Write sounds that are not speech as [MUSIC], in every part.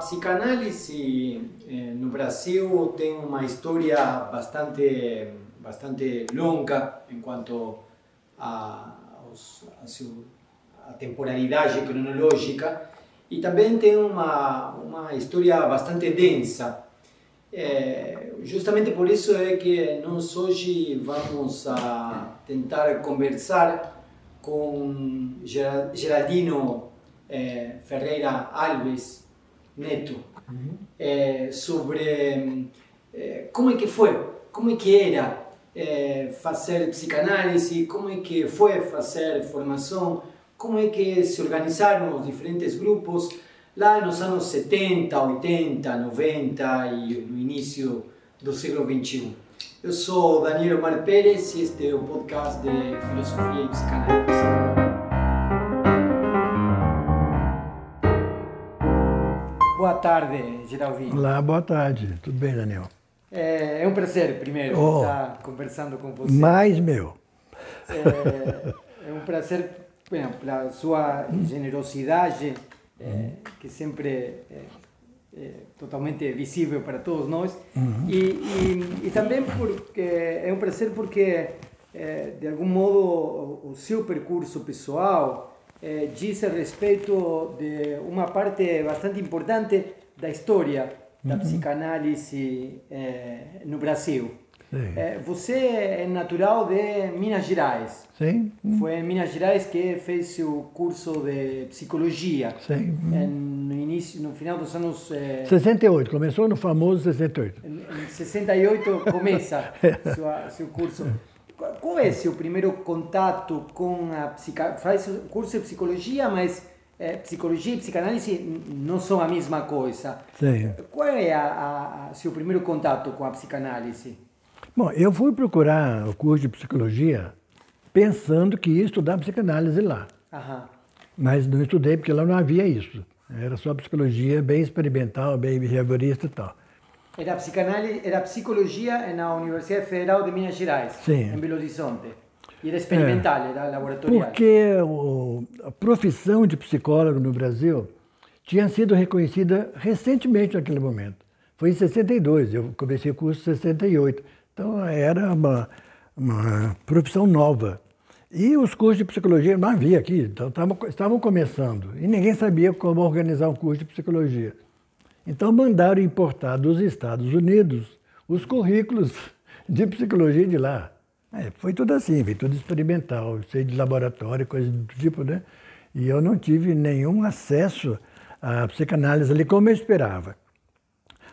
psicanálise eh, no Brasil tem uma história bastante, bastante longa em quanto aos, a, a temporalidade cronológica e também tem uma, uma história bastante densa. É, justamente por isso é que nós hoje vamos a tentar conversar com Geraldino é, Ferreira Alves Neto uhum. é, sobre é, como é que foi, como é que era fazer psicanálise, como é que foi fazer formação, como é que se organizaram os diferentes grupos lá nos anos 70, 80, 90 e no início do século XXI. Eu sou Daniel Omar Pérez e este é o podcast de Filosofia e Psicanálise. Tarde, Geraldinho. Olá, boa tarde. Tudo bem, Daniel? É, é um prazer, primeiro, oh, estar conversando com você. Mais meu. É, é um prazer pela sua generosidade, é, que sempre é, totalmente visível para todos nós. Uhum. E, e, e, também porque é um prazer porque, de algum modo, o seu percurso pessoal é, diz a respeito de uma parte bastante importante da história da uhum. psicanálise é, no Brasil. É, você é natural de Minas Gerais. Sim. Foi em Minas Gerais que fez seu curso de psicologia. Sim. no início, no final dos anos. É... 68, começou no famoso 68. Em, em 68 começa [LAUGHS] sua, seu curso. Qual é seu primeiro contato com a psica... Faz curso de psicologia, mas é, psicologia e psicanálise não são a mesma coisa. Sim. Qual é a, a, a seu primeiro contato com a psicanálise? Bom, eu fui procurar o curso de psicologia pensando que ia estudar psicanálise lá. Aham. Mas não estudei porque lá não havia isso. Era só psicologia bem experimental, bem behaviorista e tal. Era, psicanálise, era psicologia na Universidade Federal de Minas Gerais, Sim. em Belo Horizonte. E era experimental, é, era laboratorial. Porque o, a profissão de psicólogo no Brasil tinha sido reconhecida recentemente naquele momento. Foi em 62, eu comecei o curso em 68. Então era uma, uma profissão nova. E os cursos de psicologia não havia aqui, então tavam, estavam começando. E ninguém sabia como organizar um curso de psicologia. Então mandaram importar dos Estados Unidos os currículos de psicologia de lá. É, foi tudo assim, foi tudo experimental, cheio de laboratório, coisa do tipo, né? E eu não tive nenhum acesso à psicanálise ali como eu esperava.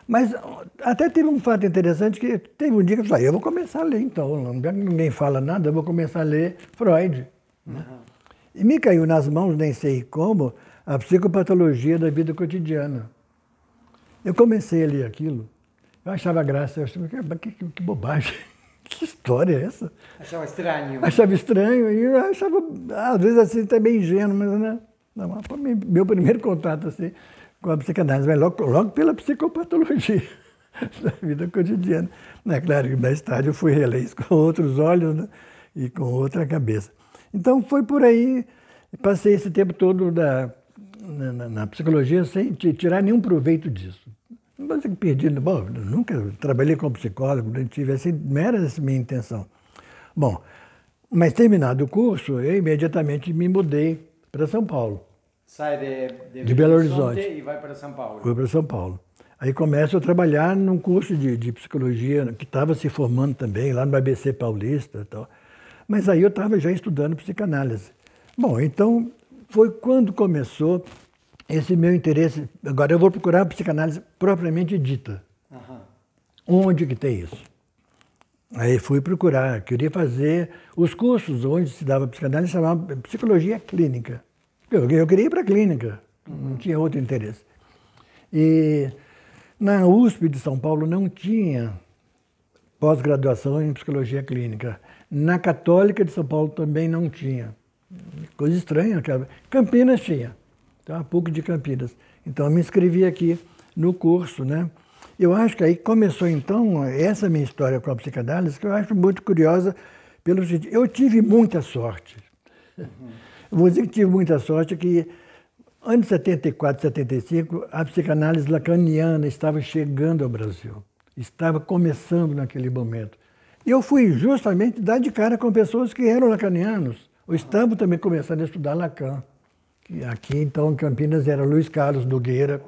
Mas até teve um fato interessante que teve um dia que eu falei, eu vou começar a ler então, ninguém fala nada, eu vou começar a ler Freud. Né? Uhum. E me caiu nas mãos, nem sei como, a psicopatologia da vida cotidiana. Eu comecei a ler aquilo, eu achava graça, eu achava, que, que, que bobagem, [LAUGHS] que história é essa? Achava estranho. Achava estranho, e eu achava, às vezes assim, até bem ingênuo, mas né? Não, meu primeiro contato assim com a psicanálise, mas logo, logo pela psicopatologia [LAUGHS] da vida cotidiana. É claro que mais tarde eu fui reler isso com outros olhos né? e com outra cabeça. Então foi por aí, passei esse tempo todo da, na, na psicologia sem tirar nenhum proveito disso. Não vou que perdi, bom, nunca trabalhei como psicólogo, não tive assim, não era essa minha intenção. Bom, mas terminado o curso, eu imediatamente me mudei para São Paulo. Sai de, de, de Belo Horizonte e vai para São Paulo. Fui para São Paulo. Aí começo a trabalhar num curso de, de psicologia que estava se formando também lá no ABC Paulista e tal. Mas aí eu estava já estudando psicanálise. Bom, então foi quando começou esse meu interesse. Agora eu vou procurar a psicanálise propriamente dita. Uhum. Onde que tem isso? Aí fui procurar, queria fazer os cursos onde se dava psicanálise, chamava psicologia clínica. Eu, eu queria ir para a clínica, não tinha outro interesse. E na USP de São Paulo não tinha pós-graduação em psicologia clínica. Na Católica de São Paulo também não tinha. Coisa estranha. Campinas tinha. Então, a PUC de Campinas. Então, eu me inscrevi aqui no curso, né? Eu acho que aí começou, então, essa minha história com a psicanálise, que eu acho muito curiosa, pelo seguinte, eu tive muita sorte. Uhum. Vou dizer que tive muita sorte que Anos 74, 75, a psicanálise lacaniana estava chegando ao Brasil. Estava começando naquele momento. E eu fui justamente dar de cara com pessoas que eram lacanianos, estavam também começando a estudar Lacan. Aqui, então, em Campinas, era Luiz Carlos Nogueira,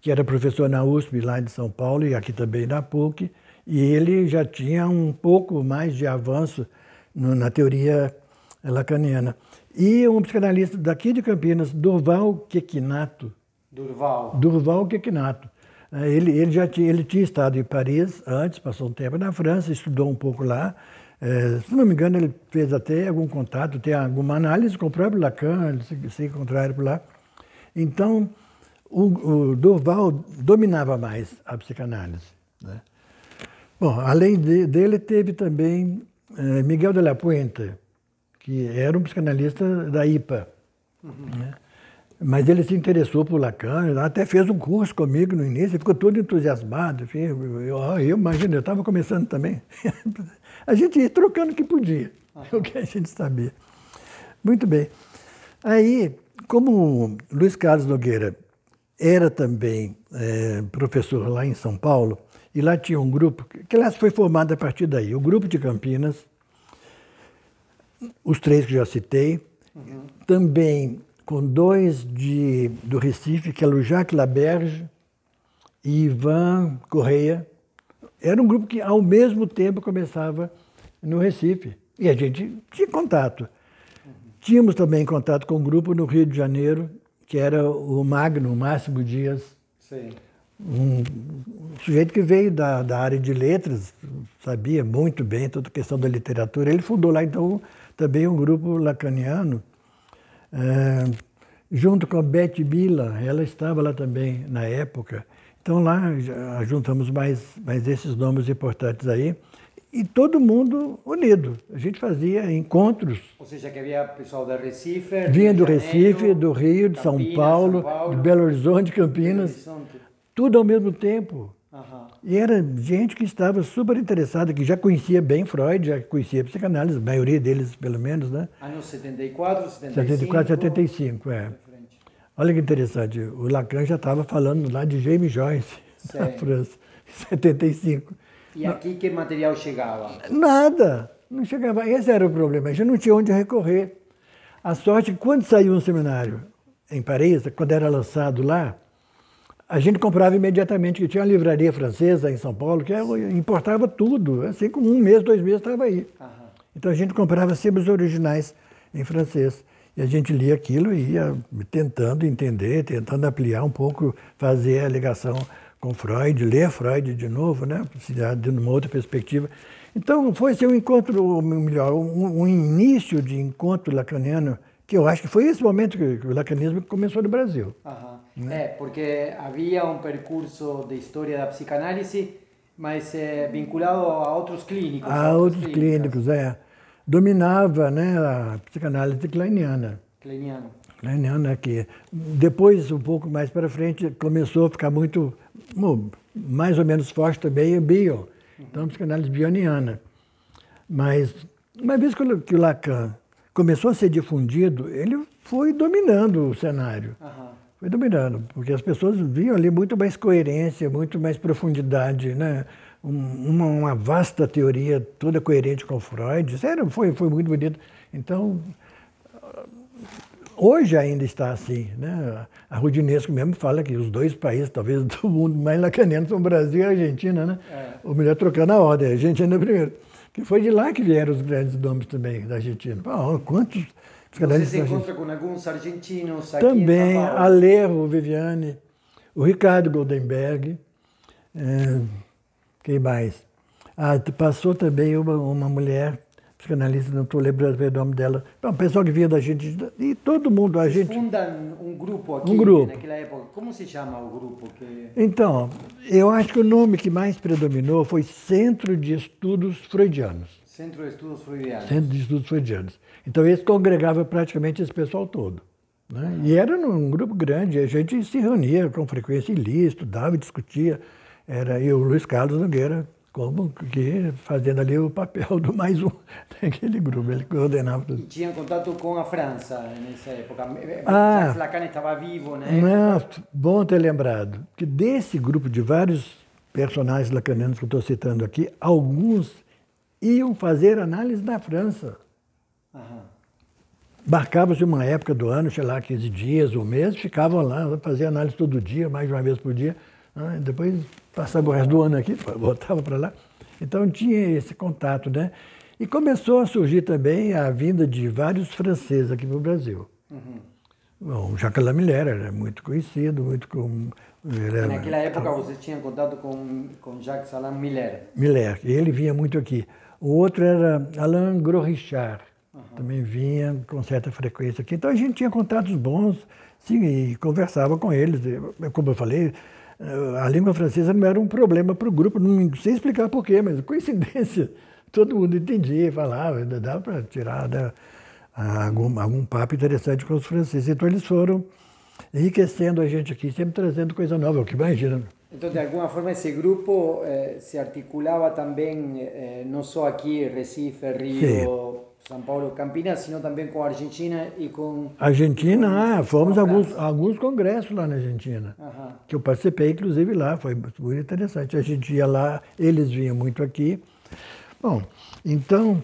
que era professor na USP, lá de São Paulo, e aqui também na PUC, e ele já tinha um pouco mais de avanço no, na teoria lacaniana. E um psicanalista daqui de Campinas, Durval Quequinato. Durval. Durval Quequinato. Eh, ele, ele já tinha, ele tinha estado em Paris antes, passou um tempo na França, estudou um pouco lá. É, se não me engano, ele fez até algum contato, tem alguma análise com o próprio Lacan, eles se, se encontraram por lá. Então, o, o Durval dominava mais a psicanálise. Né? Bom, além de, dele, teve também é, Miguel de la Puente, que era um psicanalista da IPA. Uhum. Né? Mas ele se interessou por Lacan, até fez um curso comigo no início, ficou todo entusiasmado. Enfim, eu, eu, eu imagino, eu estava começando também. [LAUGHS] a gente ia trocando o que podia, uhum. o que a gente sabia. Muito bem. Aí, como Luiz Carlos Nogueira era também é, professor lá em São Paulo, e lá tinha um grupo, que aliás foi formado a partir daí, o grupo de Campinas, os três que já citei, uhum. também com dois de, do Recife, que era o Jacques Laberge e Ivan Correia. Era um grupo que, ao mesmo tempo, começava no Recife. E a gente tinha contato. Tínhamos também contato com um grupo no Rio de Janeiro, que era o Magno, Máximo Dias. Sim. Um, um sujeito que veio da, da área de letras, sabia muito bem toda a questão da literatura. Ele fundou lá, então, também um grupo lacaniano é, junto com a Beth Bila, ela estava lá também na época. Então lá juntamos mais, mais esses nomes importantes aí. E todo mundo unido. A gente fazia encontros. Ou seja, que havia pessoal da Recife. Vinha do Recife, do Rio, de Campinas, São, Paulo, São Paulo, de Belo Horizonte, Campinas. Horizonte. Tudo ao mesmo tempo. E era gente que estava super interessada, que já conhecia bem Freud, já conhecia psicanálise, a maioria deles, pelo menos, né? Anos 74, 75. 74, 75, é. Olha que interessante, o Lacan já estava falando lá de James Joyce, Sim. na França, em 75. E aqui que material chegava? Nada, não chegava. Esse era o problema, a gente não tinha onde recorrer. A sorte é que quando saiu um seminário em Paris, quando era lançado lá, a gente comprava imediatamente, que tinha uma livraria francesa em São Paulo que importava tudo, assim como um mês, dois meses estava aí. Uhum. Então a gente comprava sempre os originais em francês. E a gente lia aquilo e ia tentando entender, tentando ampliar um pouco, fazer a ligação com Freud, ler Freud de novo, né? de uma outra perspectiva. Então foi assim, um encontro, melhor, um, um início de encontro lacaniano que eu acho que foi esse momento que, o lacanismo começou no Brasil. Né? É, porque havia um percurso de história da psicanálise, mas é, vinculado a outros clínicos. A outros clínicos, é. Dominava né, a psicanálise kleiniana. Kleiniana. Kleiniana, que depois, um pouco mais para frente, começou a ficar muito, mais ou menos forte também o bio. Então, a psicanálise bioniana. Mas, uma vez que o Lacan começou a ser difundido, ele foi dominando o cenário. Uhum. Foi dominando, porque as pessoas viam ali muito mais coerência, muito mais profundidade, né? Uma, uma vasta teoria, toda coerente com Freud. Sério, foi, foi muito bonito. Então, hoje ainda está assim. Né? A Rudinesco mesmo fala que os dois países, talvez, do mundo mais lacaniano são o Brasil e a Argentina, né? É. Ou melhor, trocando a ordem, a Argentina é primeiro. Que foi de lá que vieram os grandes nomes também da Argentina. Oh, quantos Você se encontra com alguns argentinos aqui Também, Alejo Viviane, o Ricardo Goldenberg, é, quem mais? Ah, passou também uma, uma mulher psicanalista, não estou lembrando o nome dela, um pessoal que vinha da gente, e todo mundo, a gente... fundam um grupo aqui, um grupo. naquela época, como se chama o grupo? Que... Então, eu acho que o nome que mais predominou foi Centro de Estudos Freudianos. Centro de Estudos Freudianos. Centro de Estudos Freudianos. Então, esse congregava praticamente esse pessoal todo. Né? E era um grupo grande, a gente se reunia com frequência e lia, estudava, discutia. Era eu, Luiz Carlos Nogueira, como que fazendo ali o papel do mais um [LAUGHS] daquele grupo, ele coordenava tudo. E tinha contato com a França nessa época? Ah, Lacan estava vivo, né? Não, bom ter lembrado que desse grupo de vários personagens lacanianos que eu estou citando aqui, alguns iam fazer análise na França. Marcava-se uma época do ano, sei lá, 15 dias ou um mês, ficavam lá, faziam análise todo dia, mais de uma vez por dia. Ah, Depois passava o resto do ano aqui, [LAUGHS] voltava para lá. Então tinha esse contato, né? E começou a surgir também a vinda de vários franceses aqui para o Brasil. Bom, o Jacques Lamillère era muito conhecido, muito com... Era, Naquela época você tinha contato com, com Jacques Alain Miller. Miller, ele vinha muito aqui. O outro era Alain Gros-Richard, também vinha com certa frequência aqui. Então a gente tinha contatos bons, sim, e conversava com eles. Como eu falei, a língua francesa não era um problema para o grupo, não sei explicar porquê, mas coincidência. [LAUGHS] Todo mundo entendia, falava, dava para tirar né, algum, algum papo interessante com os franceses. Então eles foram enriquecendo a gente aqui, sempre trazendo coisa nova, o que imagina. Então, de alguma forma, esse grupo eh, se articulava também, eh, não só aqui, Recife, Rio, São Paulo, Campinas, sino também com a Argentina e com... Argentina, ah, fomos a alguns, alguns congressos lá na Argentina. Aham. que eu participei, inclusive, lá, foi muito interessante. A gente ia lá, eles vinham muito aqui. Bom, então,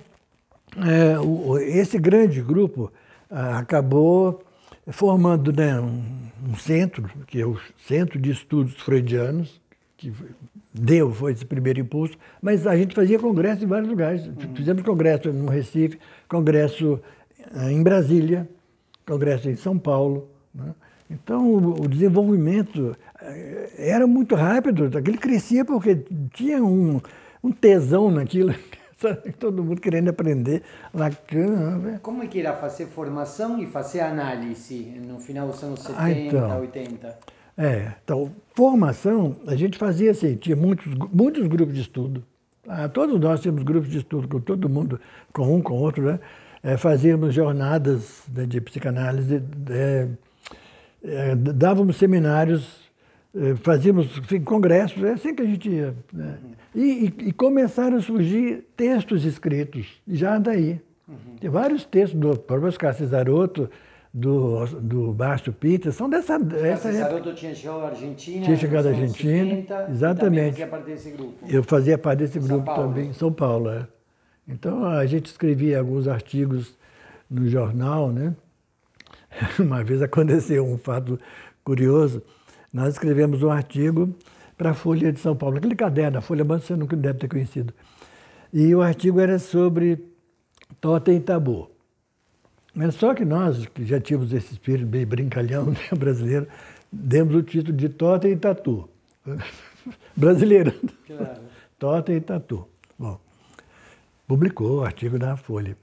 é, o- esse grande grupo ah, acabou formando né, um, um centro, que é o Centro de Estudos Freudianos, que deu, foi esse primeiro impulso, mas a gente fazia congresso em vários lugares. Fizemos congresso no Recife, congresso ah, em Brasília, congresso em São Paulo. né? Então, o desenvolvimento eh, era muito rápido, aquele crescia porque tinha um, um tesão naquilo, [LAUGHS] todo mundo querendo aprender. Lacan, né? Como é que era fazer formação e fazer análise no final dos anos 70, Ah, então. 80? É, então, formação, a gente fazia assim, tinha muitos, muitos grupos de estudo. Ah, todos nós tínhamos grupos de estudo com todo mundo, com um, com outro, né? É, fazíamos jornadas né, de psicanálise, é, é, dávamos seminários, é, fazíamos enfim, congressos, é assim que a gente ia. né? E, e- e começaram a surgir textos escritos, já daí. Tem vários textos do próprio Oscar Cesaroto, do, do Márcio Peter, são dessa, essa época. Cesaroto tinha chegado à Argentina. Tinha chegado à Argentina, 70, também exatamente. fazia parte desse grupo. Eu fazia parte desse São grupo Paulo. também, em São Paulo. É. Então a gente escrevia alguns artigos no jornal, né? [LAUGHS] Uma vez aconteceu um fato curioso. Nós escrevemos um artigo para a Folha de São Paulo, aquele caderno, a Folha Mansa você nunca deve ter conhecido. E o artigo era sobre totem e tabu. Mas só que nós, que já tínhamos esse espírito bem brincalhão [LAUGHS] né, brasileiro, demos o título de totem e tatu. [LAUGHS] Brasileiro. Claro. Totem e tatu. Bom, publicou o artigo da Folha.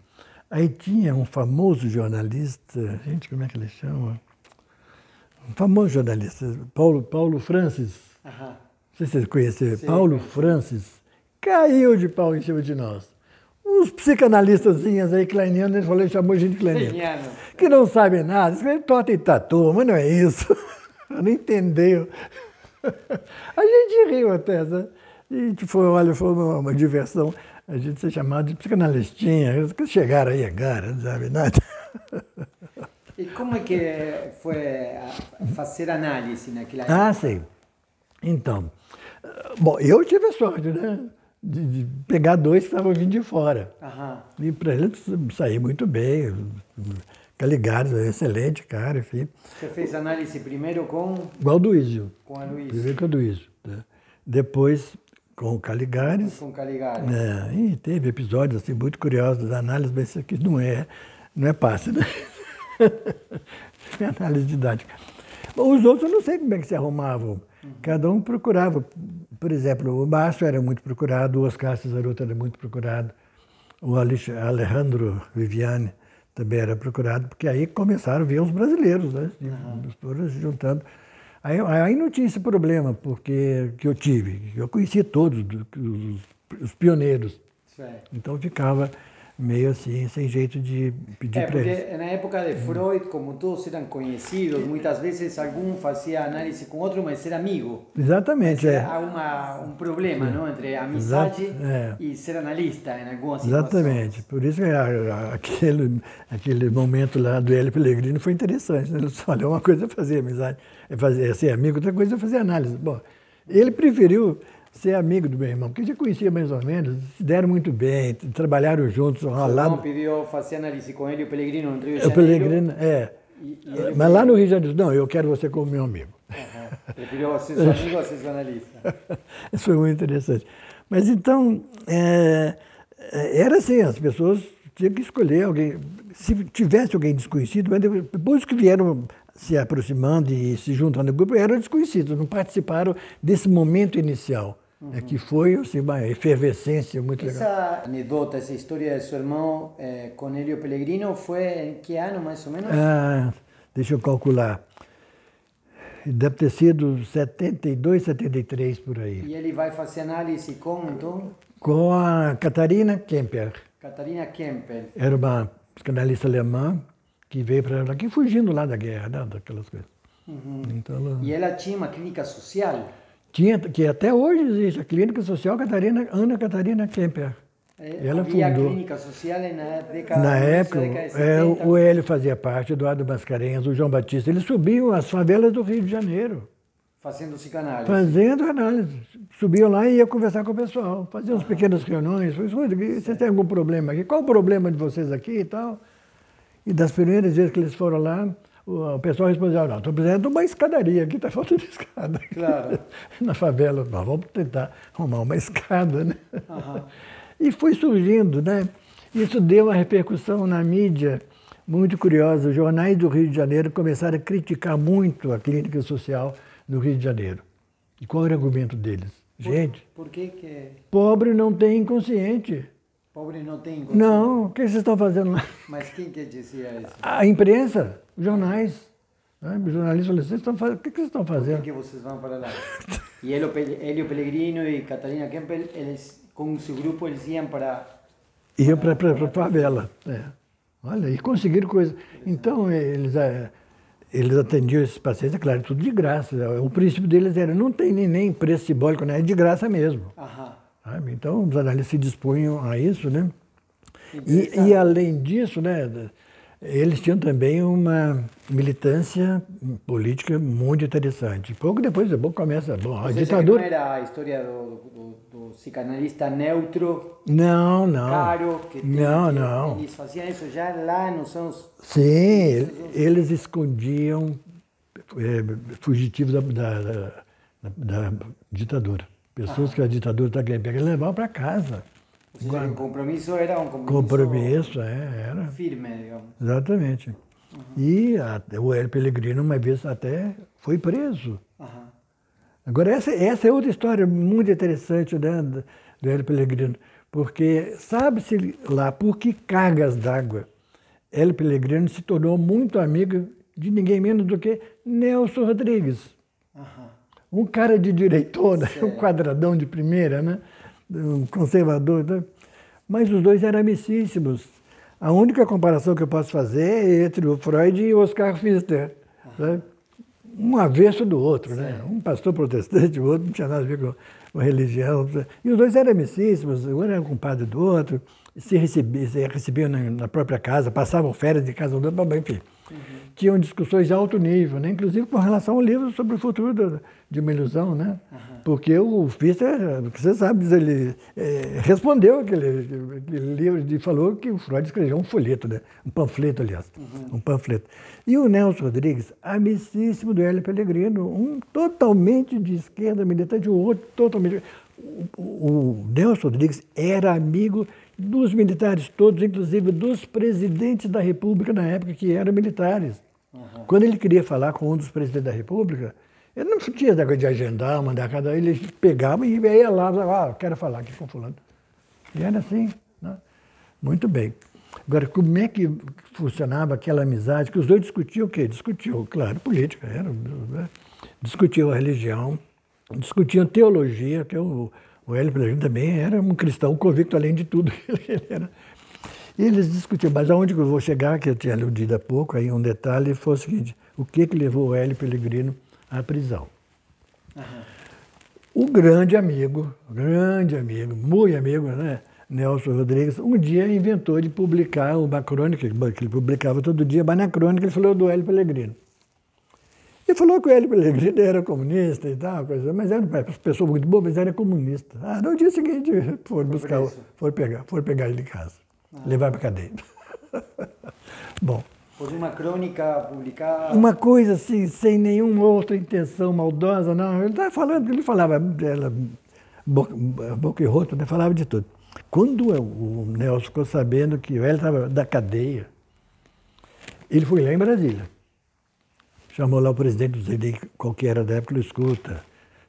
Aí tinha um famoso jornalista, gente, como é que ele chama? Um famoso jornalista, Paulo, Paulo Francis. Aham. Não sei se vocês conhecem, Sim, Paulo. Francis. Caiu de pau em cima de nós. Uns psicanalistazinhas aí, kleinianos, ele falou, ele chamou a gente de kleiniano que não sabem nada, escreve tota e tatu, mas não é isso. [LAUGHS] não entendeu. A gente riu até, sabe? E a gente foi, olha, foi uma, uma diversão a gente ser chamado de psicanalistinha. Eles chegaram aí agora, não sabe nada. E como é que foi fazer análise naquela época? Ah, sim. Então, bom, eu tive a sorte, né? De, de pegar dois que estavam vindo de fora. Aham. E para eles sair muito bem. Caligares, excelente cara, enfim. Você fez análise primeiro com, Igual do Ísio. com a Luiz, Primeiro com o Luísio. Né? Depois com o Caligares. com Caligari. É, e teve episódios assim, muito curiosos da análise, mas isso aqui não é, não é fácil, né? [LAUGHS] é análise didática. Os outros eu não sei como é que se arrumavam. Cada um procurava. Por exemplo, o Márcio era muito procurado, o Oscar Cesaroto era muito procurado, o Alejandro Viviane também era procurado, porque aí começaram a vir os brasileiros, né? Foram se juntando. Aí, aí não tinha esse problema, porque que eu tive. Eu conhecia todos do- os, os pioneiros. Certo. Então ficava meio assim, sem jeito de pedir é, para eles. na época de Freud, como todos eram conhecidos, muitas vezes algum fazia análise com outro, mas era amigo. Exatamente, é. Há uma, um problema não, entre amizade Exato, é. e ser analista em algumas situações. Exatamente. Por isso que aquele, aquele momento lá do Hélio Pellegrino foi interessante. Né? Ele disse, olha, uma coisa é fazer amizade, é, fazer, é ser amigo, outra coisa é fazer análise. Bom, ele preferiu ser amigo do meu irmão, porque já conhecia mais ou menos, se deram muito bem, trabalharam juntos, ao Seu irmão pediu fazer análise com ele, o Pellegrino, no Rio de O Janeiro. Pellegrino, é. E, e ele Mas lá no Rio de Janeiro, não, eu quero você como meu amigo. Aham. preferiu ser seu amigo a ser analista. [LAUGHS] Isso foi muito interessante. Mas então, é, é, era assim, as pessoas tinham que escolher alguém. Se tivesse alguém desconhecido, mas depois que vieram se aproximando e se juntando ao grupo, eram desconhecidos, não participaram desse momento inicial, é, que foi assim, uma efervescência muito legal. Essa anedota, essa história de seu irmão eh, com Hélio Pellegrino foi em que ano, mais ou menos? Ah, deixa eu calcular. Deve ter sido 72, 73 por aí. E ele vai fazer análise com, então, Com a Catarina Kemper. Catarina Kemper. Era uma psicanalista alemã que veio para aqui fugindo lá da guerra, né, daquelas coisas. Então, ela E ela tinha uma clínica social. Tinha, que até hoje existe, a Clínica Social Catarina, Ana Catarina Kemper. Eh, Ela fundou. clínica social na década, Na época, da década é, 70. o Hélio fazia parte, Eduardo Mascarenhas, o João Batista, eles subiam as favelas do Rio de Janeiro, fazendo psicanálise. fazendo análise. Subiam lá e ia conversar com o pessoal, faziam umas pequenas reuniões, falei, "Escuta, vocês têm algum problema aqui? Qual o problema de vocês aqui e tal? E das primeiras vezes que eles foram lá, o, pessoal respondeu, não, estou precisando de uma escadaria aqui, está faltando [LAUGHS] escada. Claro. [LAUGHS] Na favela, nós vamos tentar arrumar uma escada, né? Aham. [LAUGHS] E foi surgindo, né? Isso deu uma repercussão na mídia muito curiosa. Os jornais do Rio de Janeiro começaram a criticar muito a clínica social do Rio de Janeiro. E qual era o argumento deles? Gente, Por que que pobre não tem inconsciente. Pobre não tem inconsciente? Não, o que vocês estão fazendo lá? Mas quem que dizia isso? A imprensa, os jornais. Né? Os jornalistas falaram, vocês estão fazendo, o que que vocês estão Por que, fazendo? que vocês vão para lá? E Hélio, Hélio Pellegrino e Catarina Kempel, eles, com seu grupo, eles iam para... Iam para a favela. é. Olha, e conseguiram coisa. Então, eles, eh, eles atendiam esses pacientes, é claro, tudo de graça. O princípio deles era, não tem nem, nem preço simbólico, né? é de graça mesmo. Aham. Sabe? Então, os analistas se dispunham a isso, né? E, e além disso, né, eles tinham também uma militância política muito interessante. Pouco depois, bom, começa bom, a que ditadura. não era a história do, do, do psicanalista neutro, Não, não. caro, que, Não, não. eles faziam isso já lá nos anos... Sim, eles escondiam é, fugitivos da, da, da- da ditadura. Pessoas que a ditadura está querendo pegar, levavam para casa. Ou seja, o compromisso era um compromisso, Compromisso, é, era. firme, digamos. Exatamente. E a- o Hélio Pellegrino, uma vez até, foi preso. Aham. Agora, essa, essa é outra história muito interessante né, do Hélio Pellegrino, porque sabe-se lá por que cargas d'água Hélio Pellegrino se tornou muito amigo de ninguém menos do que Nelson Rodrigues. Aham. Um cara de direitona, [LAUGHS] um Certo. quadradão de primeira, né? um conservador. né? Mas os dois eram amicíssimos. A única comparação que eu posso fazer é entre o Freud e o Oscar Pfister. né? Um avesso do outro. Né? Um pastor protestante, o outro não tinha nada a ver com, com religião. E os dois eram amicíssimos, um era compadre do outro, se recebiam, se recebiam na, na própria casa, passavam férias de casa um enfim. Tinham discussões de alto nível, né? inclusive com relação ao livro sobre o futuro do- de uma ilusão, né? Porque o Pfister, você sabe, ele eh, respondeu aquele, aquele livro e falou que o Freud escreveu um folheto, né? um panfleto, aliás, um panfleto. E o Nelson Rodrigues, amicíssimo do Hélio Pellegrino, um totalmente de esquerda militante, o outro totalmente... O, o Nelson Rodrigues era amigo dos militares todos, inclusive dos presidentes da República na época, que eram militares. Quando ele queria falar com um dos presidentes da República, ele não tinha negócio de agendar, mandar cada. Ele pegava e ia lá, ah, quero falar aqui com fulano. E era assim. Né? Muito bem. Agora, como é que funcionava aquela amizade? Que os dois discutiam o quê? Discutiam, claro, política, era, né? discutiam a religião, discutiam teologia, que o, o Hélio Pellegrino também era um cristão convicto, além de tudo. [LAUGHS] Ele era. E eles discutiam, mas aonde que eu vou chegar, que eu tinha aludido há pouco, aí um detalhe foi o seguinte, o que que levou o Hélio Pellegrino à prisão? Uhum. O grande amigo, grande amigo, muito amigo, né? Nelson Rodrigues, um dia inventou de publicar uma crônica, que ele publicava todo dia, mas na crônica ele falou do Hélio Pellegrino. Ele falou o Hélio Pellegrino era comunista e tal, coisa, mas era uma pessoa muito boa, mas era comunista. Ah, no dia seguinte foram buscar, foram pegar, foram pegar ele em casa, ah. levar para a cadeia. [LAUGHS] Bom. Por uma crônica publicada. Uma coisa assim, sem nenhuma outra intenção maldosa, não. Ele estava falando, ele falava ela, boca, boca e rosto, né? falava de tudo. Quando o Nelson ficou sabendo que o Hélio estava da cadeia, ele foi lá em Brasília. Chamou lá o presidente, não sei qual que era da época, ele escuta.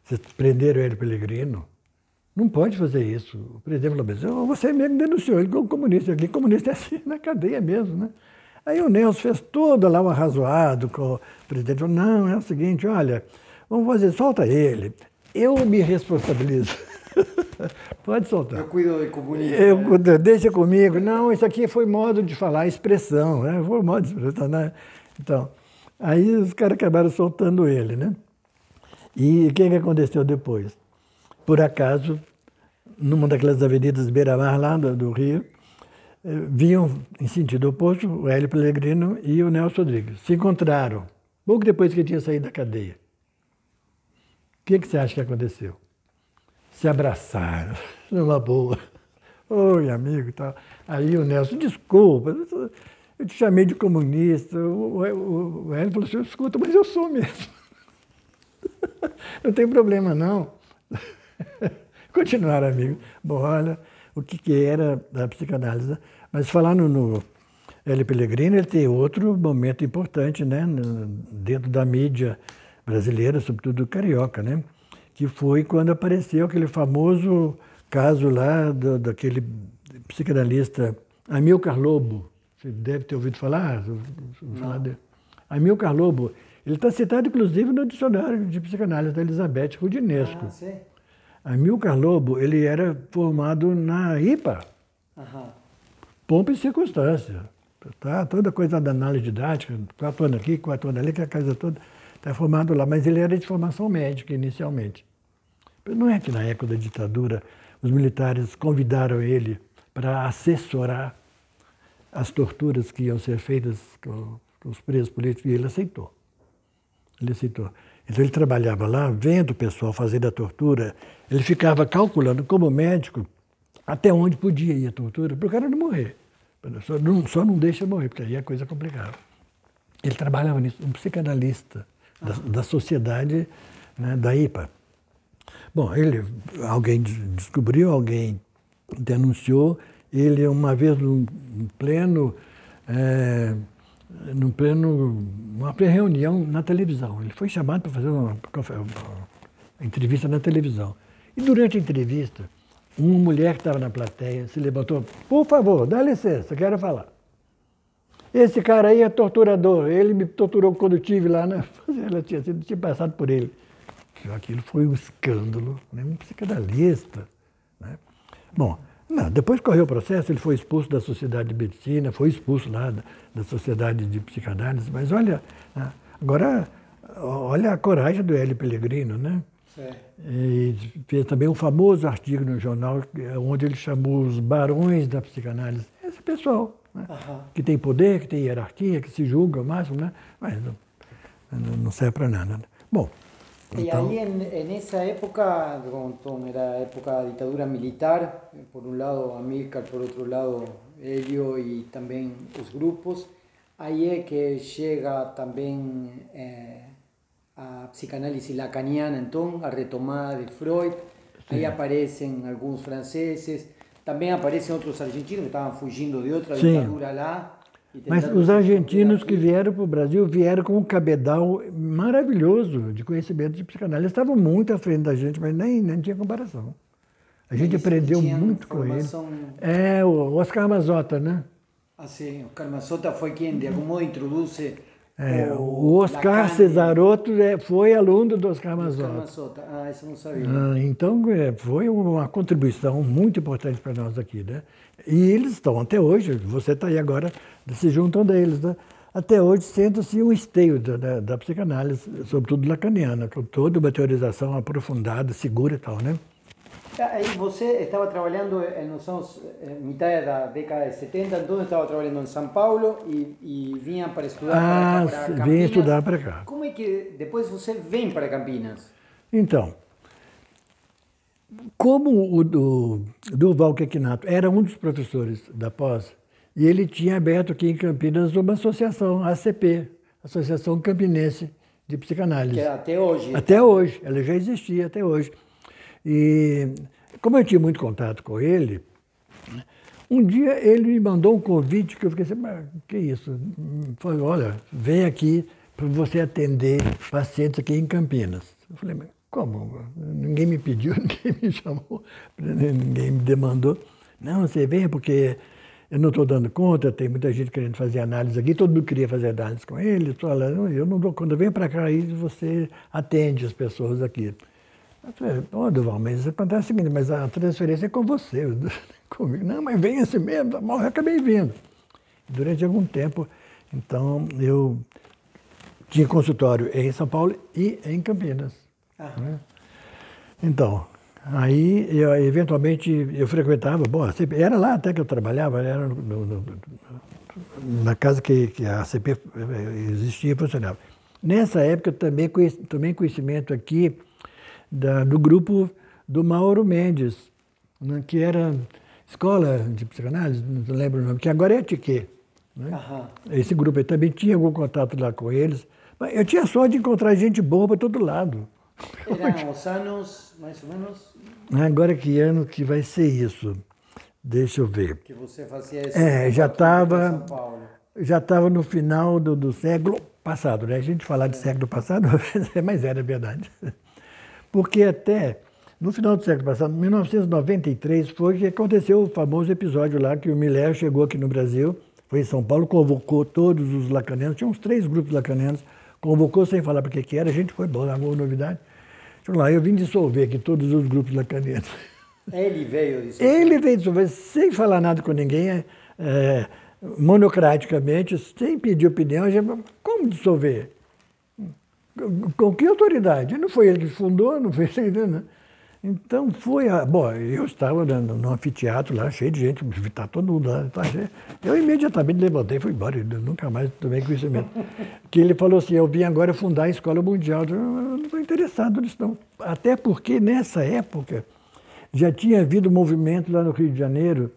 Vocês prenderam ele Pelegrino? Não pode fazer isso. O presidente falou assim, você mesmo denunciou ele como comunista. Aqui comunista é assim, [LAUGHS] na cadeia mesmo, né? Aí o Nelson fez todo lá um arrazoado com o presidente. Falou, não, é o seguinte, olha, vamos fazer, solta ele. Eu me responsabilizo. [LAUGHS] Pode soltar. Eu cuido de comunismo. Eu, né? Deixa comigo. Não, isso aqui foi modo de falar, expressão. Né? Foi modo de expressão. Né? Então, Aí os caras acabaram soltando ele, né? E o que, que aconteceu depois? Por acaso, numa daquelas avenidas beira-mar lá do, do, Rio, eh, vinham em sentido oposto o Hélio Pellegrino e o Nelson Rodrigues. Se encontraram, pouco depois que tinha saído da cadeia. O que, que você acha que aconteceu? Se abraçaram, [LAUGHS] numa boa. Oi, amigo e tal. Aí o Nelson, desculpa, eu te chamei de comunista. O, o, Hélio falou assim, escuta, mas eu sou mesmo. [LAUGHS] não tem problema, não. [LAUGHS] Continuaram amigos. Bom, olha, o que, que era a psicanálise. Mas falando no Hélio Pellegrini, ele tem outro momento importante, né, dentro da mídia brasileira, sobretudo carioca, né, que foi quando apareceu aquele famoso caso lá do, daquele psicanalista Amilcar Lobo, você deve ter ouvido falar, falar dele. Amilcar Lobo, ele está citado inclusive no dicionário de psicanálise da Elizabeth Rudinesco. Ah, sim. Amilcar Lobo, ele era formado na IPA. Aham. Pompa e circunstância. Tá? Toda coisa da análise didática, quatro anos aqui, quatro anos ali, que a casa toda está formado lá. Mas ele era de formação médica inicialmente. Não é que na época da ditadura os militares convidaram ele para assessorar as torturas que iam ser feitas com, com os presos políticos e ele aceitou. Ele aceitou. Então ele trabalhava lá, vendo o pessoal fazer a tortura, ele ficava calculando como médico até onde podia ir a tortura para o cara não morrer. Só não, só não deixa morrer, porque aí é coisa complicada. Ele trabalhava nisso, um psicanalista da, da sociedade né, da IPA. Bom, ele, alguém descobriu, alguém denunciou, ele uma vez num pleno, é, num pleno, uma reunião na televisão. Ele foi chamado para fazer uma, uma, entrevista na televisão. E durante a entrevista, uma mulher que estava na plateia se levantou, por favor, dá licença, quero falar. Esse cara aí é torturador, ele me torturou quando estive lá, né? [LAUGHS] Ela tinha, sido, tinha passado por ele. Aquilo foi um escândalo, né? um psicanalista. Né? Bom, não, depois correu o processo, ele foi expulso da Sociedade de Medicina, foi expulso lá da, da Sociedade de Psicanálise, mas olha, né, agora, olha a coragem do Hélio Pellegrino, né? E fez também um famoso artigo no jornal onde ele chamou os barões da psicanálise. Esse pessoal, né? uhum. que tem poder, que tem hierarquia, que se julga ao máximo, né? mas não, não serve para nada. Bom, y ahí en, en, esa época, era época de dictadura militar, por un lado Amílcar, por otro lado Helio y también los grupos, ahí es que llega también eh, a psicanálisis lacaniana, entonces, a retomada de Freud, ahí aparecen algunos franceses, también aparecen otros argentinos que estaban fugiendo de otra dictadura lá. Mas os argentinos que vieram para o Brasil vieram com um cabedal maravilhoso de conhecimento de psicanálise. Eles estavam muito à frente da gente, mas nem, nem tinha comparação. A gente Eles aprendeu muito com ele. É, o Oscar Mazota, né? Ah, sim. Oscar Mazota foi quem, de algum modo, introduz É, o Oscar Cesarotto é, foi aluno do Oscar Mazota. Ah, isso eu não sabia. Ah, então, é, foi uma contribuição muito importante para nós aqui. Né? E eles estão até hoje, você está aí agora se juntando a eles, né? até hoje sendo-se um esteio da, da, da, psicanálise, sobretudo lacaniana, com toda uma teorização aprofundada, segura e tal. Né? Aí você estava trabalhando nos anos, metade da década de 70, então estava trabalhando em São Paulo e, e vinha para estudar ah, para, para Campinas. Estudar para cá. Como é que depois você vem para Campinas? Então, como o, o Duval Quequinato era um dos professores da pós, e ele tinha aberto aqui em Campinas uma associação, a ACP, Associação Campinense de Psicanálise. Que é até hoje. Até hoje, ela já existia até hoje. E como eu tinha muito contato com ele, um dia ele me mandou um convite que eu fiquei assim, mas que isso? Falei, olha, vem aqui para você atender pacientes aqui em Campinas. Eu falei, mas como? Ninguém me pediu, [LAUGHS] ninguém me chamou, ninguém me demandou. Não, você vem porque eu não estou dando conta, tem muita gente querendo fazer análise aqui, todo mundo queria fazer análise com ele, falando, eu não dou conta, vem para cá e você atende as pessoas aqui. Eu falei, ô Duval, mas acontece o seguinte, mas a transferência é com você, [LAUGHS] comigo. Não, mas vem assim mesmo, eu acabei vindo. Durante algum tempo, então, eu tinha consultório em São Paulo e em Campinas. Ah. Né? Então, aí, eu, eventualmente, eu frequentava, bom, era lá até que eu trabalhava, era no, no, na casa que, que a CP existia e funcionava. Nessa época, eu também conheci, tomei conhecimento aqui da, do grupo do Mauro Mendes, né, que era escola de psicanálise, não lembro o nome, que agora é a Tique. Né? Esse grupo aí também tinha algum contato lá com eles. Mas eu tinha sorte de encontrar gente boa para todo lado. Eram os anos, mais ou menos? Agora que ano que vai ser isso? Deixa eu ver. Que você fazia esse É, já estava já estava no final do, do século passado, né? A gente falar de século passado, [LAUGHS] mas era verdade. Porque até no final do século passado, em 1993, foi que aconteceu o famoso episódio lá que o Miller chegou aqui no Brasil, foi em São Paulo, convocou todos os lacanianos, tinha uns três grupos lacanianos, convocou sem falar para que era, a gente foi, bom, alguma novidade. Chegou lá, eu vim dissolver aqui todos os grupos lacanianos. Ele veio dissolver? Ele veio dissolver, sem falar nada com ninguém, é, é monocraticamente, sem pedir opinião. Gente, como dissolver? Com que autoridade? Não foi ele que fundou, não foi [LAUGHS] ele, né? Então foi. A, bom, eu estava no, no, anfiteatro lá, cheio de gente, está todo mundo lá. Tá cheio. Eu imediatamente levantei e fui embora, eu nunca mais tomei conhecimento. que ele falou assim: eu vim agora fundar a Escola Mundial. Eu não estou interessado nisso, não. Até porque nessa época já tinha havido um movimento lá no Rio de Janeiro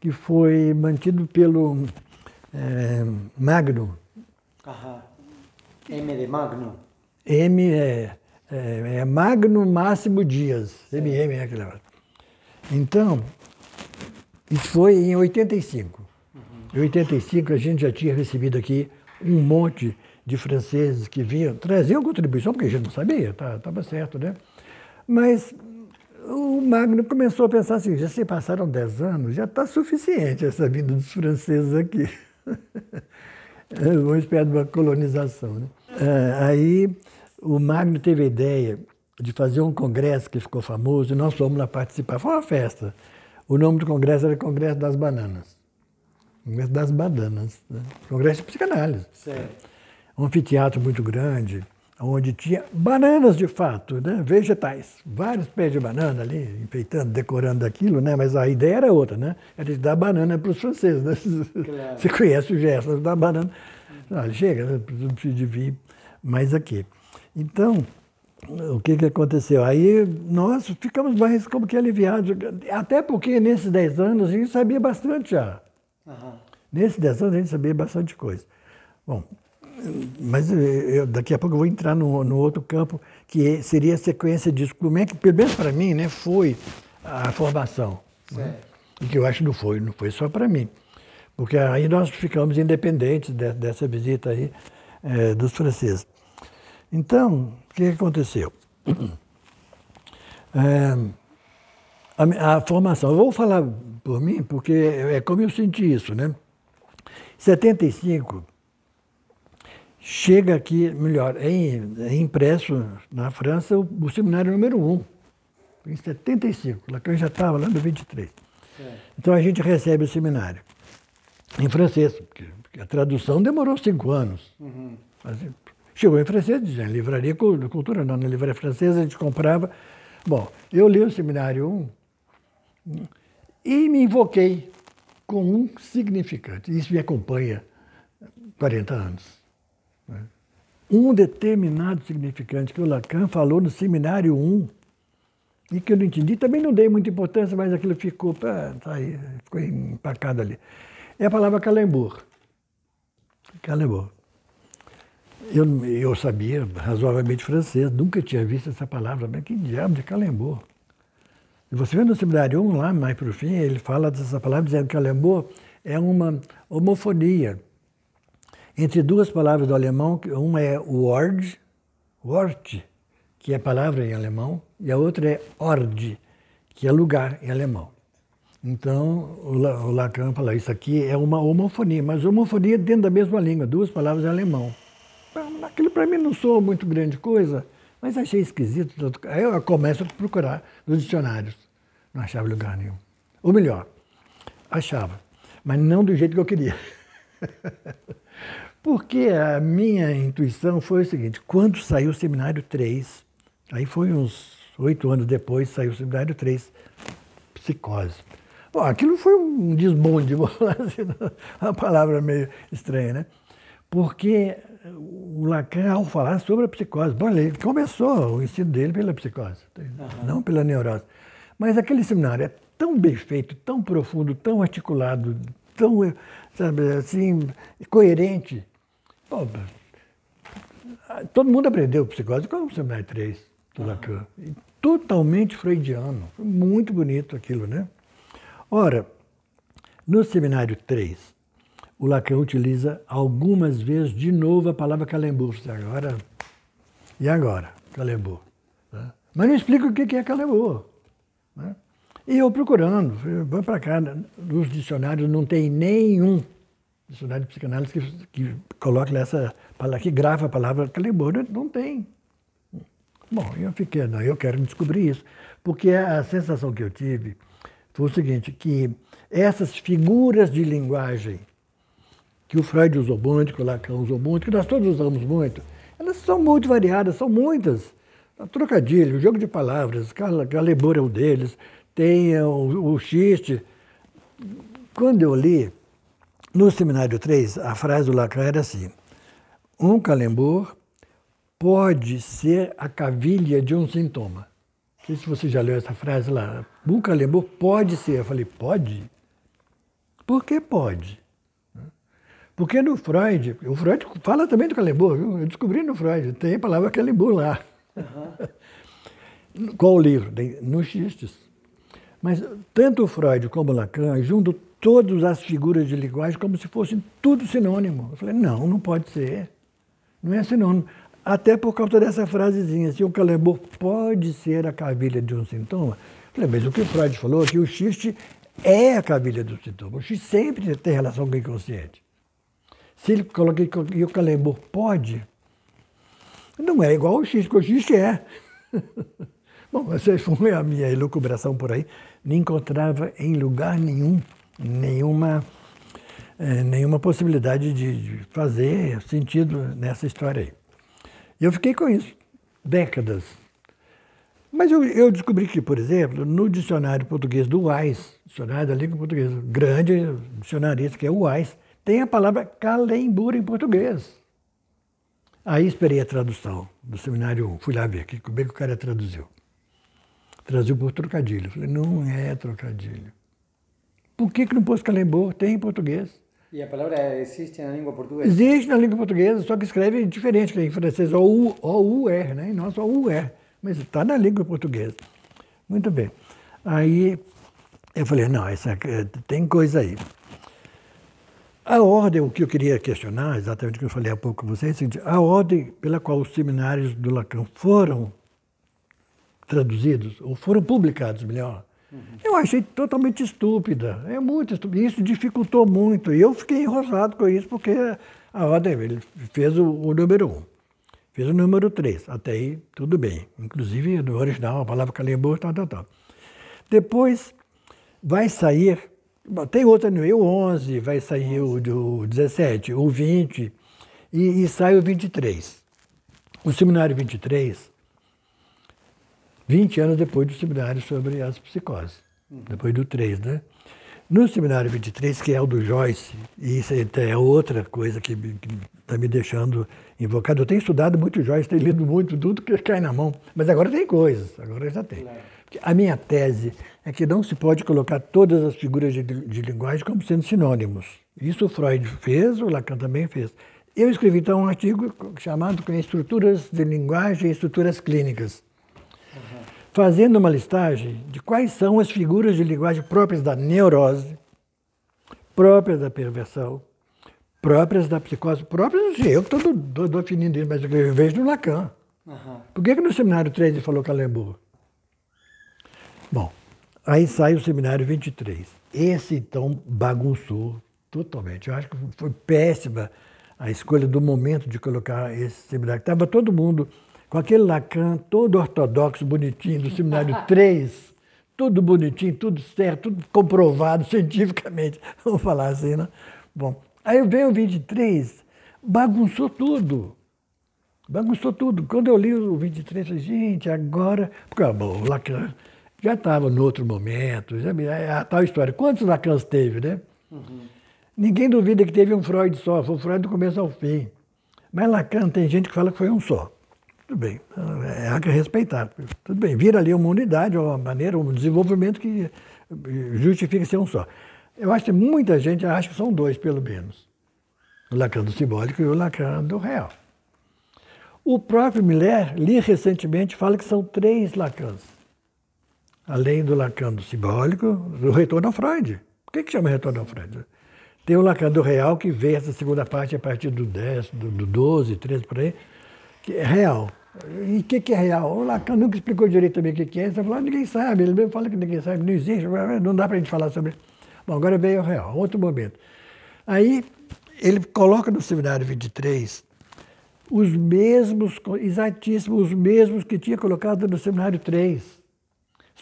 que foi mantido pelo é, Magno. Aham. M de Magno? M é, é, é Magno Máximo Dias. MM é aquele Então, isso foi em 85. Uhum. Em 85 a gente já tinha recebido aqui um monte de franceses que vinham, traziam contribuição, porque a gente não sabia, estava tá, certo, né? Mas o Magno começou a pensar assim, já se passaram 10 anos, já está suficiente essa vinda dos franceses aqui. [LAUGHS] Vamos esperar de uma colonização, né? É, aí o Magno teve a ideia de fazer um congresso que ficou famoso e nós fomos lá participar. Foi uma festa. O nome do congresso era Congresso das Bananas. Congresso das Bananas. Né? Congresso de psicanálise. Certo. Um anfiteatro muito grande, onde tinha bananas de fato, né? vegetais. Vários pés de banana ali, enfeitando, decorando aquilo, né? mas a ideia era outra, né? Era de dar banana para os franceses. Né? Claro. [LAUGHS] Você conhece o gesto, dar banana. Ah, chega, né? não precisa de vir mais aqui. Então, o que, que aconteceu? Aí nós ficamos mais como que aliviados, até porque nesses 10 anos a gente sabia bastante já. Uhum. Nesses 10 anos a gente sabia bastante coisa. Bom, mas eu, daqui a pouco eu vou entrar no, no outro campo, que seria a sequência disso. Como é que, pelo menos para mim, né, foi a formação. Né? E que eu acho que não foi, não foi só para mim. Porque aí nós ficamos independentes de, dessa visita aí é, dos franceses. Então, o que aconteceu? [CLEARS THROAT] É, a, a, formação, eu vou falar por mim, porque é como eu senti isso, né? Em 75, chega aqui, melhor, é, é impresso na França o, o, seminário número 1, em 75. Lacan já estava lá no 23. É. Então a gente recebe o seminário em francês, porque a tradução demorou cinco anos. Uhum. Mas, chegou em francês, dizia, livraria cultura, não, na livraria francesa a gente comprava. Bom, eu li o seminário 1 e me invoquei com um significante. Isso me acompanha 40 anos. Né? Um determinado significante que o Lacan falou no seminário 1 e que eu não entendi, também não dei muita importância, mas aquilo ficou, tá aí, ficou empacado ali. É a palavra Calembour. Calembour. Eu, eu sabia razoavelmente francês, nunca tinha visto essa palavra, mas que diabo de Calembour? E você vê no seminário 1, lá mais para o fim, ele fala dessa palavra dizendo que Calembour é uma homofonia entre duas palavras do alemão, uma é Wort, Wort, que é palavra em alemão, e a outra é Ord, que é lugar em alemão. Então, o Lacan fala, isso aqui é uma homofonia, mas homofonia dentro da mesma língua, duas palavras em alemão. Aquilo para mim não soa muito grande coisa, mas achei esquisito. Aí eu começo a procurar nos dicionários. Não achava lugar nenhum. Ou melhor, achava, mas não do jeito que eu queria. [LAUGHS] Porque a minha intuição foi o seguinte: quando saiu o seminário 3, aí foi uns oito anos depois, saiu o seminário 3, psicose. Bom, aquilo foi um desbonde, [LAUGHS] assim, uma palavra meio estranha, né? Porque o Lacan, ao falar sobre a psicose, bom, ele começou o ensino dele pela psicose, uhum. não pela neurose. Mas aquele seminário é tão bem feito, tão profundo, tão articulado, tão, sabe, assim, coerente, Pô, todo mundo aprendeu psicose com o Seminário 3 do Lacan. E totalmente freudiano. Foi muito bonito aquilo, né? Ora, no Seminário 3, o Lacan utiliza algumas vezes de novo a palavra Calembour. Agora, e agora? Calembour. Né? Mas não explica o que é Calembour. Né? E eu procurando, vou para cá, nos dicionários não tem nenhum dicionário de psicanálise que, que coloca essa palavra, que grava a palavra Calembour, não tem. Bom, eu fiquei, não, eu quero descobrir isso, porque a sensação que eu tive foi o seguinte, que essas figuras de linguagem que o Freud usou muito, que o Lacan usou muito, que nós todos usamos muito, elas são muito variadas, são muitas. Trocadilho, jogo de palavras, Calembour é um deles, tem o, o xiste. Quando eu li, no seminário 3, a frase do Lacan era assim: um calembur pode ser a cavilha de um sintoma. Não sei se você já leu essa frase lá. Um calembur pode ser. Eu falei, pode? Por que pode? Porque no Freud, o Freud fala também do calembur, viu? eu descobri no Freud, tem a palavra calembur lá. Uhum. Qual [LAUGHS] o livro? No Xistes. Mas tanto o Freud como o Lacan juntam todas as figuras de linguagem como se fossem tudo sinônimo. Eu falei, não, não pode ser. Não é sinônimo. Até por causa dessa frasezinha, se o calembur pode ser a cavilha de um sintoma. Eu falei, mas o que o Freud falou é que o xiste é a cavilha do sintoma. O xiste sempre tem relação com o inconsciente. Se ele coloca que o pode, não é igual ao xiste, porque o xiste é. [LAUGHS] Bom, essa foi a minha elucubração por aí. Não encontrava em lugar nenhum nenhuma, é, nenhuma possibilidade de, fazer sentido nessa história aí. E eu fiquei com isso, décadas. Mas eu, eu, descobri que, por exemplo, no dicionário português do UAIS, dicionário da língua portuguesa, grande dicionarista que é o UAIS, tem a palavra calembur em português. Aí esperei a tradução do seminário 1, fui lá ver que, como é que o cara traduziu. Traduziu por trocadilho. Falei, não é trocadilho. Por que, que não pôs Calembô? Tem em português. E a palavra existe na língua portuguesa? Existe na língua portuguesa, só que escreve diferente, que em francês, O-U-R, né? E nós só U-R. Mas está na língua portuguesa. Muito bem. Aí eu falei, não, essa, tem coisa aí. A ordem, o que eu queria questionar, exatamente o que eu falei há pouco com vocês, é a ordem pela qual os seminários do Lacan foram traduzidos, ou foram publicados, melhor, Uhum. Eu achei totalmente estúpida. É muito estúpida. Isso dificultou muito. E eu fiquei enrosado com isso, porque A ordem, ele fez o, o número 1. Um. Fez o número 3. Até aí, tudo bem. Inclusive, no original, a palavra Calembour, tal, tal, tal. Depois, vai sair... Tem outra no o 11, vai sair o, o 17, o 20 e, e sai o 23. O seminário 23, 20 anos depois do seminário sobre as psicoses, uhum. depois do 3, né? No seminário 23, que é o do Joyce, e isso é outra coisa que está me deixando invocado. Eu tenho estudado muito Joyce, tenho lido muito, tudo que cai na mão. Mas agora tem coisas, agora já tem. A minha tese é que não se pode colocar todas as figuras de, de linguagem como sendo sinônimos. Isso o Freud fez, o Lacan também fez. Eu escrevi então um artigo chamado Estruturas de Linguagem e Estruturas Clínicas fazendo uma listagem de quais são as figuras de linguagem próprias da neurose, próprias da perversão, próprias da psicose, próprias, eu que estou definindo isso, mas eu vejo no Lacan. Uhum. Por que, que no seminário 3 ele falou Calembour? Bom, aí sai o seminário 23. Esse, então, bagunçou totalmente. Eu acho que foi péssima a escolha do momento de colocar esse seminário. Estava todo mundo com aquele Lacan todo ortodoxo, bonitinho, do seminário [LAUGHS] 3, tudo bonitinho, tudo certo, tudo comprovado cientificamente, [LAUGHS] vamos falar assim, né? Bom, aí veio o 23, bagunçou tudo. Bagunçou tudo. Quando eu li o 23, eu falei, gente, agora. Porque bom, o Lacan já estava no outro momento, já, é a tal história. Quantos Lacans teve, né? Uhum. Ninguém duvida que teve um Freud só, foi o Freud do começo ao fim. Mas Lacan tem gente que fala que foi um só. Tudo bem, é, há que respeitar. Tudo bem, vira ali uma unidade, uma maneira, um desenvolvimento que justifica ser um só. Eu acho que muita gente acha que são dois, pelo menos. O Lacan do simbólico e o Lacan do real. O próprio Miller, li recentemente, fala que são três Lacans. Além do Lacan do simbólico, do retorno ao Freud. Por que, que chama retorno ao Freud? Tem o Lacan do real, que vê essa segunda parte a partir do 10, do, do 12, 13, por aí, que é real. E o que, que, é real? O Lacan nunca explicou direito também o que, que é. Você falou, ninguém sabe. Ele mesmo fala que ninguém sabe, não existe, não dá para a gente falar sobre. Bom, agora veio o real, outro momento. Aí ele coloca no seminário 23 os mesmos, exatíssimos, os mesmos que tinha colocado no seminário 3.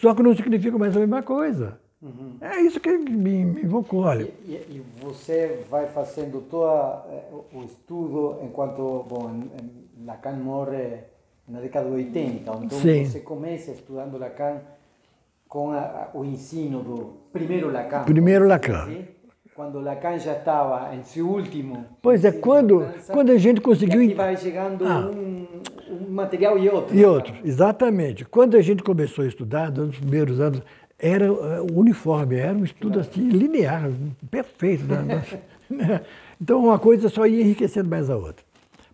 Só que não significa mais a mesma coisa. Uhum. É isso que me, me invocou, olha. E, e, você vai fazendo todo eh, o estudo enquanto, bom, Lacan morre na década de 80, então Sim. você começa estudando Lacan com a, o ensino do primeiro Lacan. Primeiro Lacan. Assim, quando Lacan já estava em seu último. Pois é, quando, quando a gente conseguiu. E vai chegando ah. um, um, material e outro. E outro, exatamente. Quando a gente começou a estudar, nos primeiros anos, era eh, uniforme, era um estudo claro. assim, linear, perfeito. Né? [LAUGHS] [LAUGHS] então, uma coisa só ia enriquecendo mais a outra.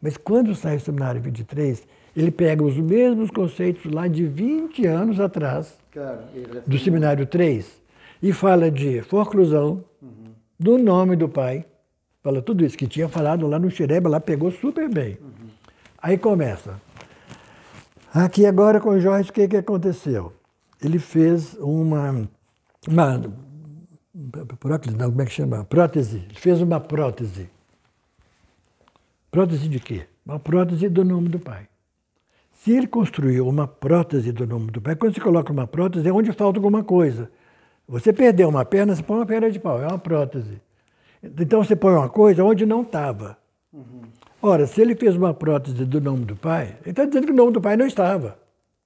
Mas quando sai o seminário 23, ele pega os mesmos conceitos lá de 20 anos atrás, claro, do seminário 3, e fala de forclusão, uhum. do nome do pai, fala tudo isso que tinha falado lá no Xereba, lá pegou super bem. Uhum. Aí começa. Aqui agora com o Jorge, o que, que aconteceu? Ele fez uma, uma prótese, não, como é que chama? Prótese. Ele fez uma prótese Prótese de quê? Uma prótese do nome do pai. Se ele construiu uma prótese do nome do pai, quando você coloca uma prótese é onde falta alguma coisa. Você perdeu uma perna, você põe uma perna de pau, é uma prótese. Então você põe uma coisa onde não estava. Uhum. Ora, se ele fez uma prótese do nome do pai, ele está dizendo que o nome do pai não estava.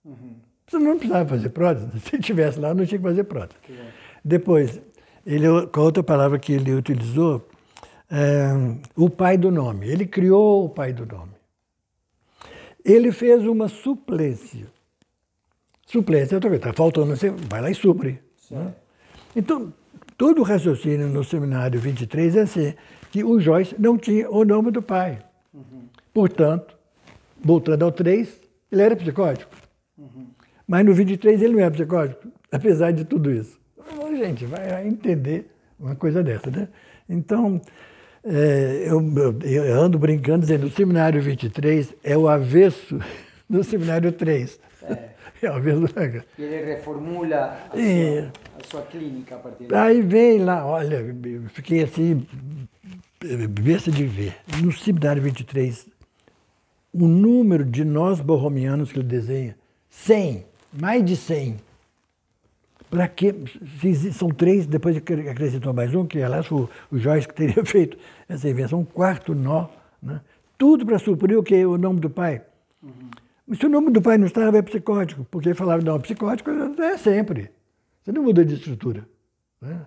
Uhum. Você não precisava fazer prótese. [LAUGHS] Se ele estivesse lá, não tinha que fazer prótese. Que Depois, ele, com a outra palavra que ele utilizou, é, o pai do nome. Ele criou o pai do nome. Ele fez uma suplência. Suplência, está faltando, você vai lá e supre. Né? Então, todo o raciocínio no seminário 23 é assim, que o Joyce não tinha o nome do pai. Portanto, voltando ao 3, ele era psicótico. Uhum. Mas no 23 ele não é psicótico, apesar de tudo isso. Gente, vai entender uma coisa dessa, né? Então, é, eu, eu, ando brincando dizendo o seminário 23 é o avesso do seminário 3. É. [LAUGHS] é o avesso do ele reformula a, é. sua, a sua clínica a partir daí. Aí vem lá, olha, fiquei assim besta de ver, no seminário 23, o número de nós borromianos que ele desenha, 100, mais de 100. Para que são três, depois acrescentou mais um, que aliás o, o Joyce que teria [LAUGHS] feito essa invenção, um quarto nó. Né? Tudo para suprir o que? O nome do pai. Uhum. Mas se o nome do pai não estava, é psicótico, porque falaram, não, psicótico é sempre. Você não muda de estrutura. Né?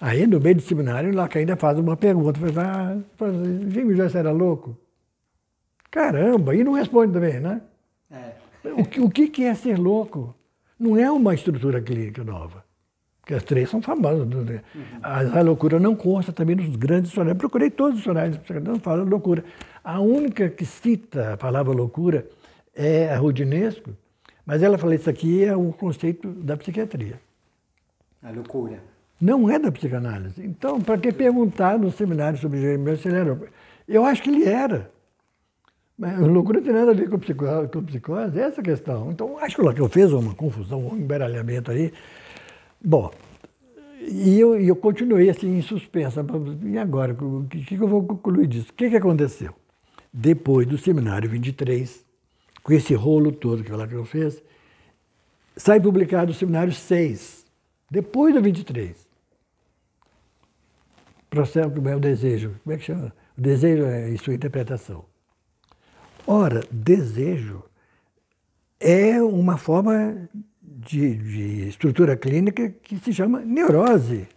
Aí, no meio do seminário, lá que ainda faz uma pergunta. Fala, ah, Jimmy Joyce era louco? Caramba, e não responde também, né? É. O, o que, que é ser louco? Não é uma estrutura clínica nova. Porque as três são famosas. Né? Uhum. A, a, loucura não consta também nos grandes dicionários. Procurei todos os dicionários, não fala loucura. A única que cita a palavra loucura é a Rudinesco, mas ela fala isso aqui é o conceito da psiquiatria. A loucura. Não é da psicanálise. Então, para que perguntar no seminário sobre Jeremias se ele era. Eu acho que ele era. Mas a loucura tem nada a ver com psicose, com psicose, é essa questão. Então, acho que o Lacan fez uma confusão, um embaralhamento aí. Bom, e eu, eu continuei assim em suspensa. E agora? O que, que eu vou concluir disso? O que, que aconteceu? Depois do seminário 23, com esse rolo todo que o Lacan fez, sai publicado o seminário 6, depois do 23 processo do meu desejo. Como é que chama? O desejo é sua interpretação. Ora, desejo é uma forma de, de estrutura clínica que se chama neurose.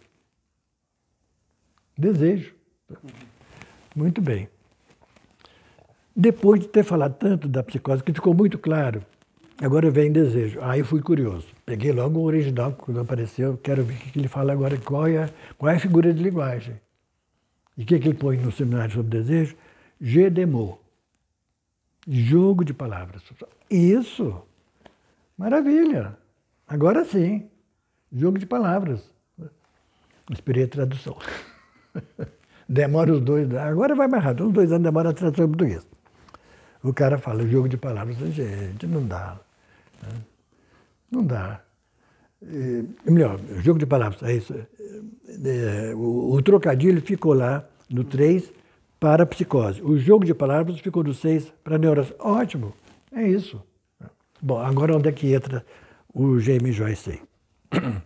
Desejo. Muito bem. Depois de ter falado tanto da psicose, que ficou muito claro, agora vem desejo. Aí eu fui curioso. Peguei logo o original quando apareceu, quero ver o que ele fala agora, qual é qual é a figura de linguagem. E o que, que ele põe no seminário sobre desejo? Gedemo. Jogo de palavras. Isso! Maravilha! Agora sim. Jogo de palavras. Esperei a tradução. [LAUGHS] Demora os dois. Agora vai mais rápido. Uns dois anos demora a tradução em português. O cara fala jogo de palavras. Gente, não dá. Né? Não dá. É, melhor, jogo de palavras. É isso. É, o, o trocadilho ficou lá no 3 para a psicose. O jogo de palavras ficou no 6 para a neurose. Ótimo, é isso. Bom, agora onde é que entra o James Joyce? [CLEARS THROAT]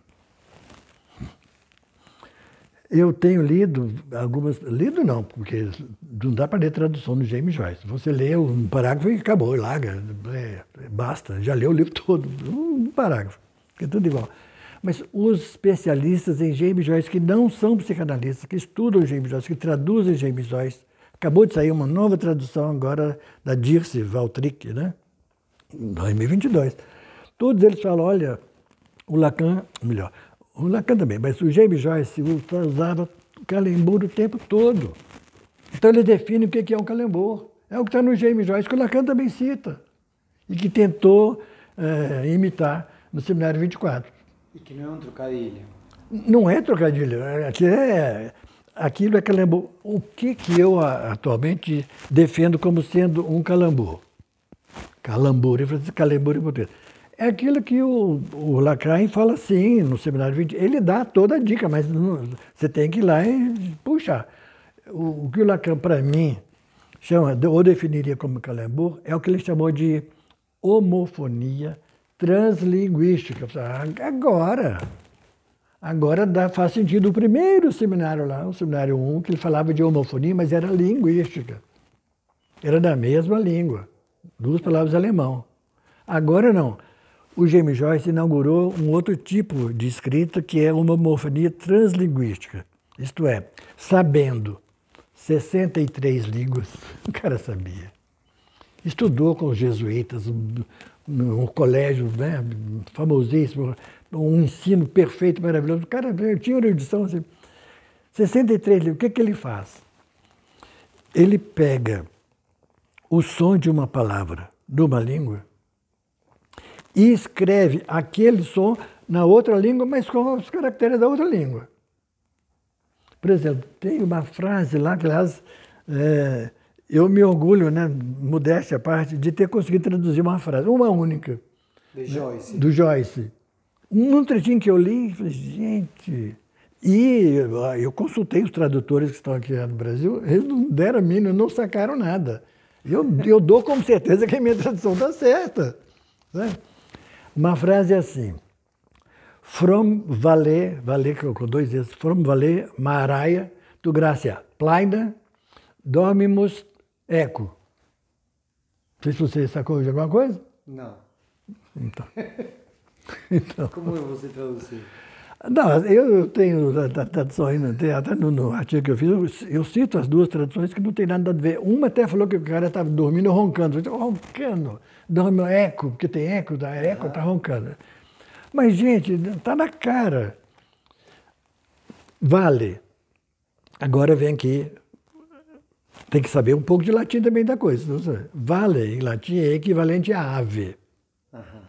Eu tenho lido algumas. Lido não, porque não dá para ler tradução do James Joyce. Você lê um parágrafo e acabou, larga. É, basta, já leu o livro todo. Um parágrafo, é tudo igual. Mas os especialistas em James Joyce, que não são psicanalistas, que estudam James Joyce, que traduzem James Joyce, acabou de sair uma nova tradução agora da Dirce Valtric, né? em 2022. Todos eles falam, olha, o Lacan, melhor, o Lacan também, mas o James Joyce usava calembur o tempo todo. Então ele define o que é o calembur. É o que está no James Joyce, que o Lacan também cita, e que tentou é, imitar no Seminário 24. E que não é um trocadilho. Não é trocadilho. Aquilo é, aquilo é calambur. O que, que eu atualmente defendo como sendo um calambur? Calambur, eu falei calambur em português. É aquilo que o, o fala assim no seminário 20. Ele dá toda a dica, mas não, você tem que ir lá e puxar. O, o que o Lacan, para mim, chama, ou definiria como calambur, é o que ele chamou de homofonia translinguística. Agora, agora dá, faz sentido o primeiro seminário lá, o seminário 1, que ele falava de homofonia, mas era linguística. Era da mesma língua, duas palavras alemão. Agora não. O James Joyce inaugurou um outro tipo de escrita que é uma homofonia translinguística. Isto é, sabendo 63 línguas, [LAUGHS] o cara sabia. Estudou com os jesuítas, um colégio né, famosíssimo, um ensino perfeito, maravilhoso. O cara tinha uma erudição assim. 63 livros, o que, que ele faz? Ele pega o som de uma palavra de uma língua e escreve aquele som na outra língua, mas com os caracteres da outra língua. Por exemplo, tem uma frase lá que, aliás, é, eu me orgulho, né, modéstia à parte, de ter conseguido traduzir uma frase, uma única. De Joyce. Do Joyce. Um trechinho que eu li, falei, gente. E eu consultei os tradutores que estão aqui no Brasil, eles não deram a mínima, não sacaram nada. Eu, eu dou como certeza que a minha tradução está certa. Né? Uma frase é assim, From valer, valer com dois vezes, from valer maraia, tu gracia, plaida, dormimus eco. Não sei se você sacou de alguma coisa. Não. Então. [LAUGHS] então. Como você traduziu? Não, eu tenho tradução ainda, até no, no, artigo que eu fiz, eu, eu, cito as duas traduções que não tem nada a ver. Uma até falou que o cara estava dormindo roncando. Eu disse, roncando, dorme eco, porque tem eco, da eco está roncando. Mas, gente, está na cara. Vale. Agora vem aqui. Tem que saber um pouco de latim também da coisa. Vale, em latim, é equivalente a ave. Uhum.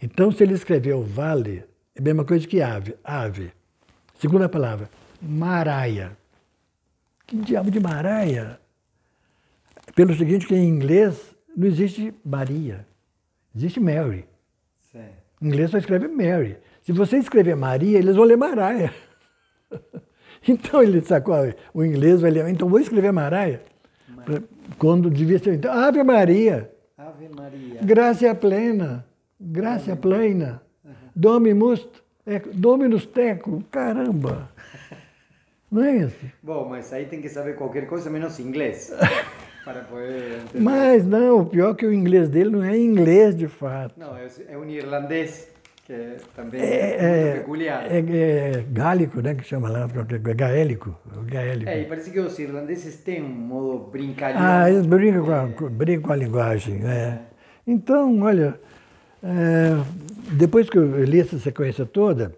Então, se ele escreveu vale, é a mesma coisa que ave. Ave. Segunda palavra, maraia. Que diabo de maraia? Pelo seguinte, que em inglês não existe Maria, existe Mary. Em inglês só escreve Mary. Se você escrever Maria, eles vão ler Maraia. [LAUGHS] Então ele sacou o inglês, vai ler. Então vou escrever Maraia. Quando devia ser. Então, Ave Maria. Ave Maria. Graça plena. Graça plena. Uhum. Dominus, é, Dominus teco. Caramba. [LAUGHS] Não é isso? Bom, mas aí tem que saber qualquer coisa menos inglês. [LAUGHS] para poder entender. Mas não, o pior é que o inglês dele não é inglês de fato. Não, é, é um irlandês que também é, é peculiar. É, é, gálico, né, que chama lá, é gaélico, gaélico. É, e parece que os irlandeses têm um modo brincalhão. Ah, eles brincam com a, é. brincam com a linguagem, é. Então, olha, é, depois que eu li essa sequência toda,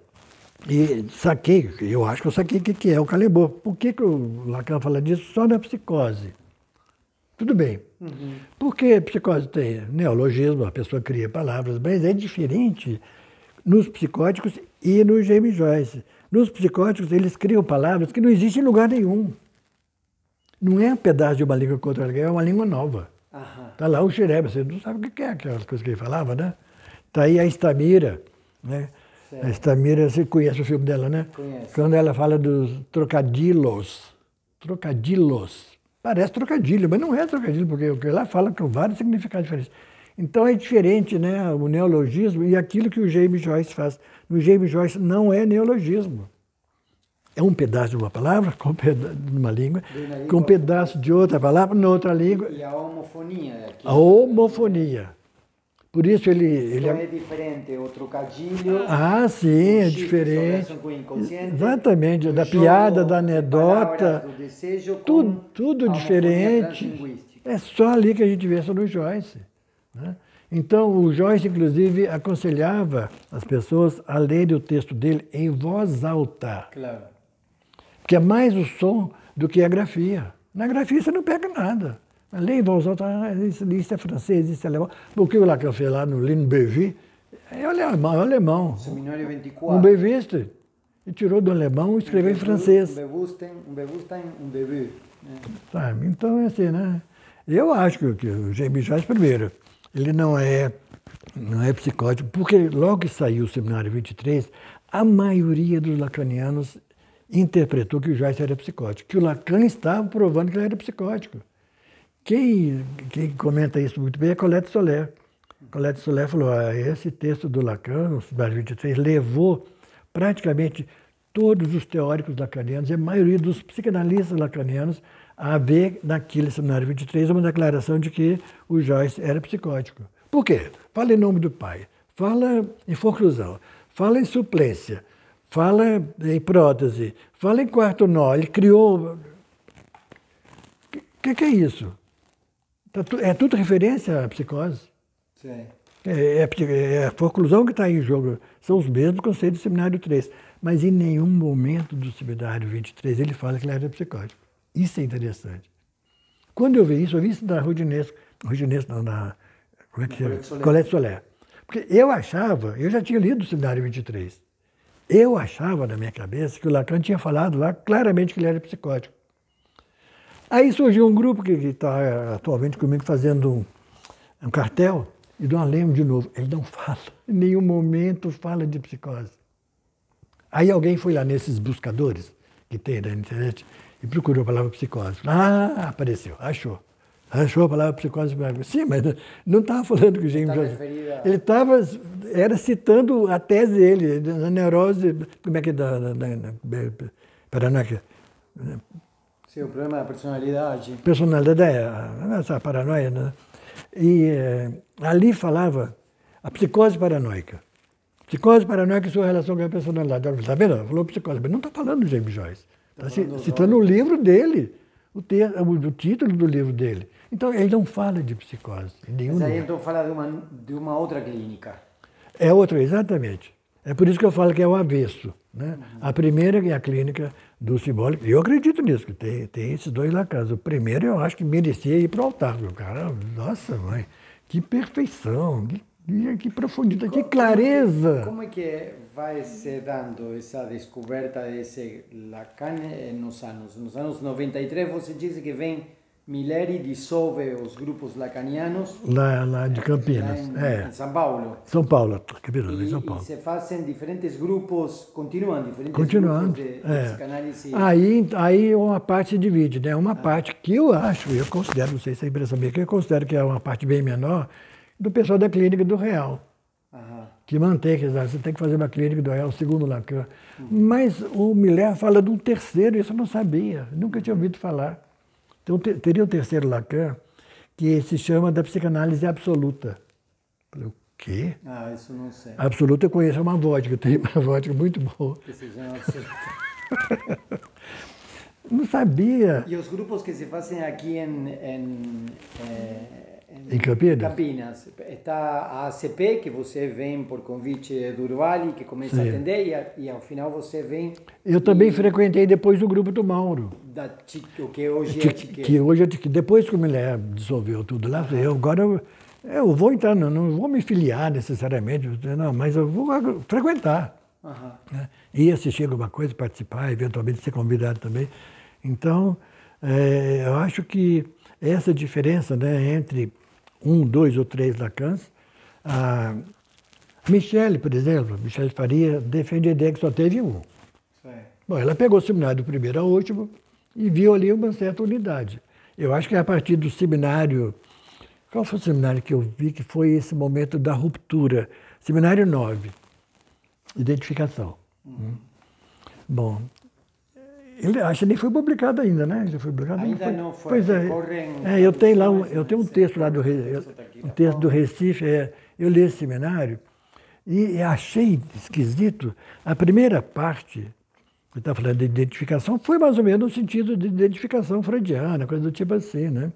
e saquei, eu acho que eu saquei o que é o calebô. Por que, que o Lacan fala disso só na psicose? Tudo bem. Uhum. Porque psicose tem neologismo, a pessoa cria palavras, mas é diferente nos psicóticos e no James Joyce. Nos psicóticos, eles criam palavras que não existem em lugar nenhum. Não é um pedaço de uma língua contra outra, é uma língua nova. Está lá o xereba, você não sabe o que é aquelas coisas que ele falava, né? Está aí a Estamira, né? Certo. A Estamira, você conhece o filme dela, né? Conheço. Quando ela fala dos trocadilos, trocadilos, Parece trocadilho, mas não é trocadilho, porque o que ela fala com vários significados diferentes. Então é diferente né, o neologismo e aquilo que o James Joyce faz. No James Joyce não é neologismo. É um pedaço de uma palavra, [LAUGHS] com de uma língua, língua, com um pedaço de outra palavra, noutra língua. E a homofonia. Aqui. A homofonia. Por isso ele. ele é... é diferente, o trocadilho. Ah, sim, é diferente. Exatamente, da piada, da anedota. Desejo, tudo tudo diferente. É só ali que a gente vê isso no Joyce. Né? Então, o Joyce, inclusive, aconselhava as pessoas a lerem o texto dele em voz alta. Claro. Porque é mais o som do que a grafia. Na grafia você não pega nada. Leia em voz alta, isso, isso é francês, isso é alemão. Porque o Lacan fez lá no Lino Bevi, é alemão, é alemão. Seminário 24. Um beviste. E tirou do alemão e escreveu em francês. Um bewussten, um bewussten, um bevu. Sabe? Então é assim, né? Eu acho que, que o James Joyce, primeiro, ele não é, não é psicótico, porque logo que saiu o Seminário 23, a maioria dos lacanianos interpretou que o Joyce era psicótico, que o Lacan estava provando que ele era psicótico. Quem, quem comenta isso muito bem é Colette Soler. Colette Soler falou: ah, esse texto do Lacan, o Seminário 23, levou praticamente todos os teóricos lacanianos e a maioria dos psicanalistas lacanianos a ver naquele Seminário 23 uma declaração de que o Joyce era psicótico. Por quê? Fala em nome do pai, fala em conclusão, fala em suplência, fala em prótese, fala em quarto nó. Ele criou. O que, que, é isso? Tá é tudo referência à psicose. Sim. É, é, é a conclusão que está em jogo. São os mesmos conceitos do Seminário 3. Mas em nenhum momento do Seminário 23 ele fala que ele era psicótico. Isso é interessante. Quando eu vi isso, eu vi isso da Rudinesco, Rudinesco não, da como é que chama? Colette Soler. Porque eu achava, eu já tinha lido o Seminário 23, eu achava na minha cabeça que o Lacan tinha falado lá claramente que ele era psicótico. Aí surgiu um grupo que está atualmente comigo fazendo um, um cartel, e Dom Lemos de novo, ele não [LAUGHS] fala, em nenhum momento fala de psicose. Aí alguém foi lá nesses buscadores que tem na internet e procurou a palavra psicose. Ah, apareceu, achou. Achou a palavra psicose. Sim, mas não estava falando que o James Joyce. Ele estava, era citando a tese dele, da neurose, como é que é da, da, da, paranoia. Sim, o problema da personalidade. Personalidade, é, essa paranoia, né? E é, ali falava a psicose paranoica. Psicose paranoica e sua relação com a personalidade. Está vendo? Falou psicose, mas não está falando do James Joyce. Está tá citando o livro dele, o, te, o, título do livro dele. Então, ele não fala de psicose. Mas aí então fala de uma, de uma outra clínica. É outra, exatamente. É por isso que eu falo que é o avesso. Né? Uhum. A primeira é a clínica do simbólico. Eu acredito nisso, que tem, tem esses dois lá casa. O primeiro eu acho que merecia ir para o altar. O cara, nossa mãe, que perfeição, que e que profundidade, que clareza! Como é que vai se dando essa descoberta desse Lacan nos anos? Nos anos 93 você disse que vem Miller e dissolve os grupos lacanianos. Lá, lá de Campinas, em, é. Em São Paulo. São Paulo, Campinas, e, São Paulo. E se fazem diferentes grupos, continuam diferentes Continuando, grupos de, é. de psicanálise. Aí, aí uma parte divide, né? Uma ah. parte que eu acho, eu considero, não sei se é impressão minha, que eu considero que é uma parte bem menor, do pessoal da clínica do Real. Uhum. Que mantém, que você tem que fazer uma clínica do Real, segundo Lacan. Uhum. Mas o Miller fala de um terceiro, isso eu não sabia, nunca tinha ouvido falar. Então teria um terceiro Lacan, que se chama da psicanálise absoluta. Falei, o quê? Ah, isso não sei. Absoluta eu conheço, é uma vodka, tem uma vodka muito boa. Que se chama absoluta. [LAUGHS] não sabia. E os grupos que se fazem aqui em, em é em Campinas? Campinas. Está a ACP, que você vem por convite do Urvali, que começa Sim. a atender, e, e, ao final você vem... Eu também frequentei depois do grupo do Mauro. Da, o que hoje é. Que hoje é. Depois que o Milé dissolveu tudo lá, eu agora... Eu, eu vou entrar, não, não vou me filiar necessariamente, não, mas eu vou frequentar. Uhum. Né? Ir assistir alguma coisa, participar, eventualmente ser convidado também. Então, é, eu acho que essa diferença né, entre um, dois ou três Lacans. A Michele, por exemplo, Michele Faria, defende a ideia que só teve um. Bom, ela pegou o seminário do primeiro ao último e viu ali uma certa unidade. Eu acho que é a partir do seminário. Qual foi o seminário que eu vi que foi esse momento da ruptura? Seminário 9, identificação. Hum. Bom, ele acho que nem foi publicado ainda, né? Já foi publicado? Ainda não foi. Pois é. é eu tenho lá um, eu tenho um texto lá do um texto do Recife. É, eu li esse seminário e achei esquisito. A primeira parte que está falando de identificação foi mais ou menos no sentido de identificação freudiana, coisa do tipo assim, né?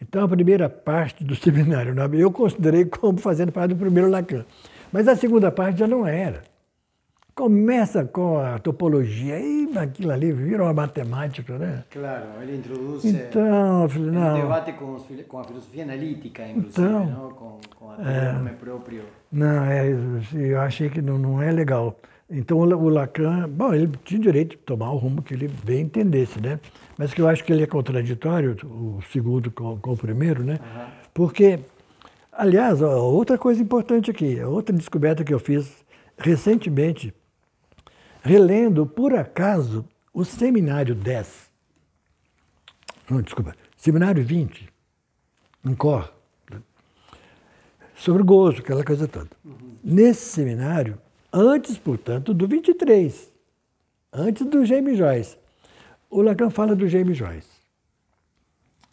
Então a primeira parte do [LAUGHS] seminário eu considerei como fazendo parte do primeiro Lacan, mas a segunda parte já não era. Começa com a topologia e aquilo ali vira uma matemática, né? Claro, ele introduz então, filho, não. um debate com, os, com, a filosofia analítica, inclusive, então, não? com, com o é, nome próprio. Não, é, eu achei que não, não é legal. Então o Lacan, bom, ele tinha direito de tomar o rumo que ele bem entendesse, né? Mas que eu acho que ele é contraditório, o segundo com, com o primeiro, né? Uhum. Porque, aliás, outra coisa importante aqui, outra descoberta que eu fiz recentemente, relendo, por acaso, o seminário 10. Não, desculpa, seminário 20, em Cor, sobre gozo, aquela coisa toda. Uhum. Nesse seminário, antes, portanto, do 23, antes do James Joyce, o Lacan fala do James Joyce.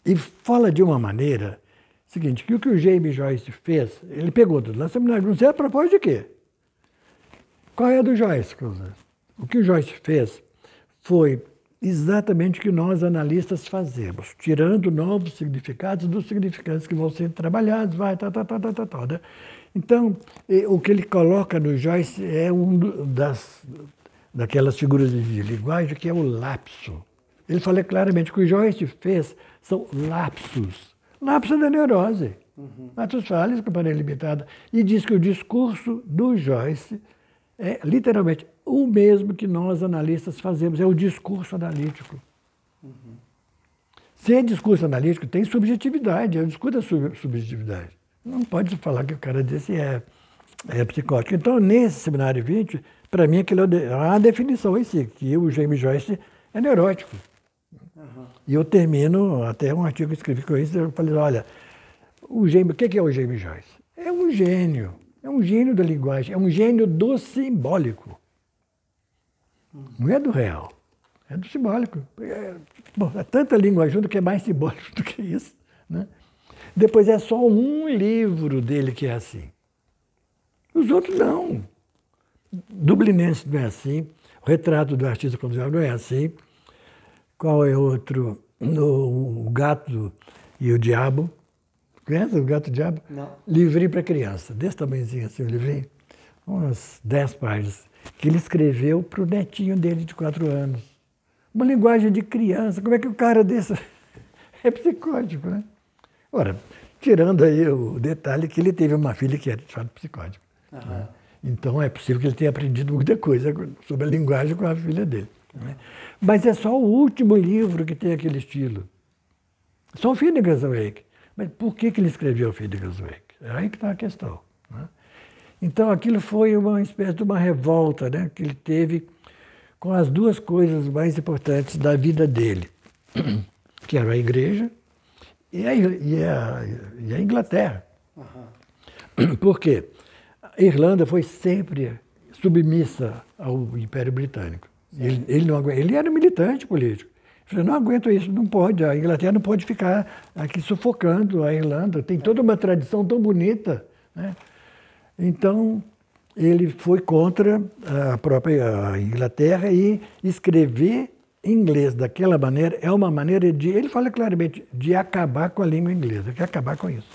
E fala de uma maneira seguinte, que o que o James Joyce fez, ele lá no seminário, não sei a propósito de quê? Qual é a do Joyce? O que o Joyce fez foi exatamente o que nós analistas fazemos, tirando novos significados dos significantes que vão ser trabalhados, vai, tá, tá, tá, tá, tá, tá né? Então, o que ele coloca no Joyce é um das daquelas figuras de linguagem que é o lapso. Ele fala claramente que o Joyce fez são lapsos. Lapso da neurose. Uhum. Atos falhas, companhia limitada. E diz que o discurso do Joyce é literalmente o mesmo que nós analistas fazemos, é o discurso analítico. Uhum. Sem discurso analítico tem subjetividade, é o discurso da subjetividade. Não pode falar que o cara desse é, é psicótico. Então, nesse seminário 20, para mim, aquilo é a definição em si, que o James Joyce é neurótico. Uhum. E eu termino, até um artigo que escrevi com isso, eu falei, olha, o, James, o que é o James Joyce? É um gênio, é um gênio da linguagem, é um gênio do simbólico. Não é do real, é do simbólico. É, bom, é tanta língua junto que é mais simbólico [LAUGHS] do que isso. Né? Depois é só um livro dele que é assim. Os outros não. Dublinense não é assim. O retrato do artista conduzido não é assim. Qual é outro? O, Gato e o Diabo. Conhece o Gato e o Diabo? Não. Livrinho para criança, desse tamanhozinho assim, o livrinho. Umas dez páginas. Que ele escreveu para o netinho dele de quatro anos. Uma linguagem de criança. Como é que o cara desse. [LAUGHS] É psicótico, né? Ora, tirando aí o detalhe que ele teve uma filha que era de fato psicótica. Né? Então é possível que ele tenha aprendido muita coisa sobre a linguagem com a filha dele. Né? Mas é só o último livro que tem aquele estilo. Só o Finnegan's Wake. Mas por que, que ele escreveu o Finnegan's Wake? É aí que está a questão. Então aquilo foi uma espécie de uma revolta né, que ele teve com as duas coisas mais importantes da vida dele, [CLEARS THROAT] que era a igreja e a, e a, e a Inglaterra. Uhum. [CLEARS THROAT] Por quê? A Irlanda foi sempre submissa ao Império Britânico. Ele, ele, não, ele era militante político. Ele falou, não aguento isso, não pode, a Inglaterra não pode ficar aqui sufocando a Irlanda. Tem toda uma tradição tão bonita. Né? Então, ele foi contra a própria Inglaterra e escrever inglês daquela maneira é uma maneira de, ele fala claramente, de acabar com a língua inglesa, quer acabar com isso.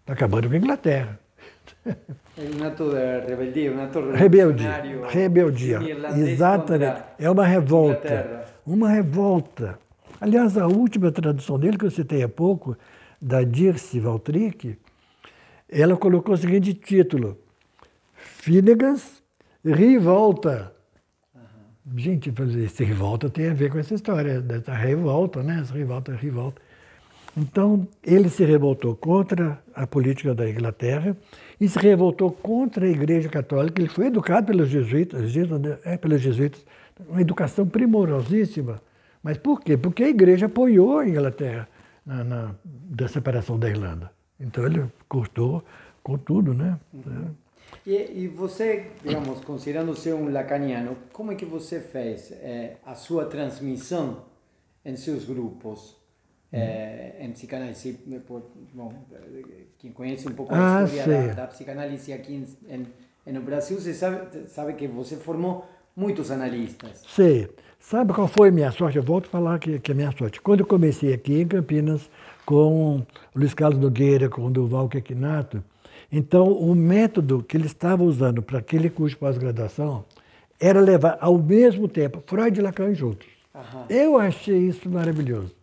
Está acabando com a Inglaterra. É um ato de rebeldia, um ato rebeldia. Rebeldia, exatamente. É uma revolta. Uma revolta. Aliás, a última tradução dele, que eu citei há pouco, da Dirce Valtric, ela colocou o seguinte título: Finnegan's Revolta. Gente, esse revolta tem a ver com essa história dessa revolta, né? Essa revolta, revolta. Então, ele se revoltou contra a política da Inglaterra e se revoltou contra a Igreja Católica. Ele foi educado pelos jesuítas, é, pelos jesuítas, uma educação primorosíssima. Mas por quê? Porque a Igreja apoiou a Inglaterra na, na da separação da Irlanda. Então ele cortou com tudo, né? Uhum. E, e, você, digamos, considerando ser um lacaniano, como é que você fez é, a sua transmissão em seus grupos? É, em psicanálise, bom, quem conhece um pouco a ah, história da, da, psicanálise aqui em, em, no Brasil, você sabe, sabe que você formou muitos analistas. Sei. Sabe qual foi a minha sorte? Eu volto a falar que, que é a minha sorte. Quando eu comecei aqui em Campinas com Luiz Carlos Nogueira, com Duval Quequinato, então, o método que ele estava usando para aquele curso de pós-graduação era levar ao mesmo tempo Freud e Lacan juntos. Uhum. Eu achei isso maravilhoso.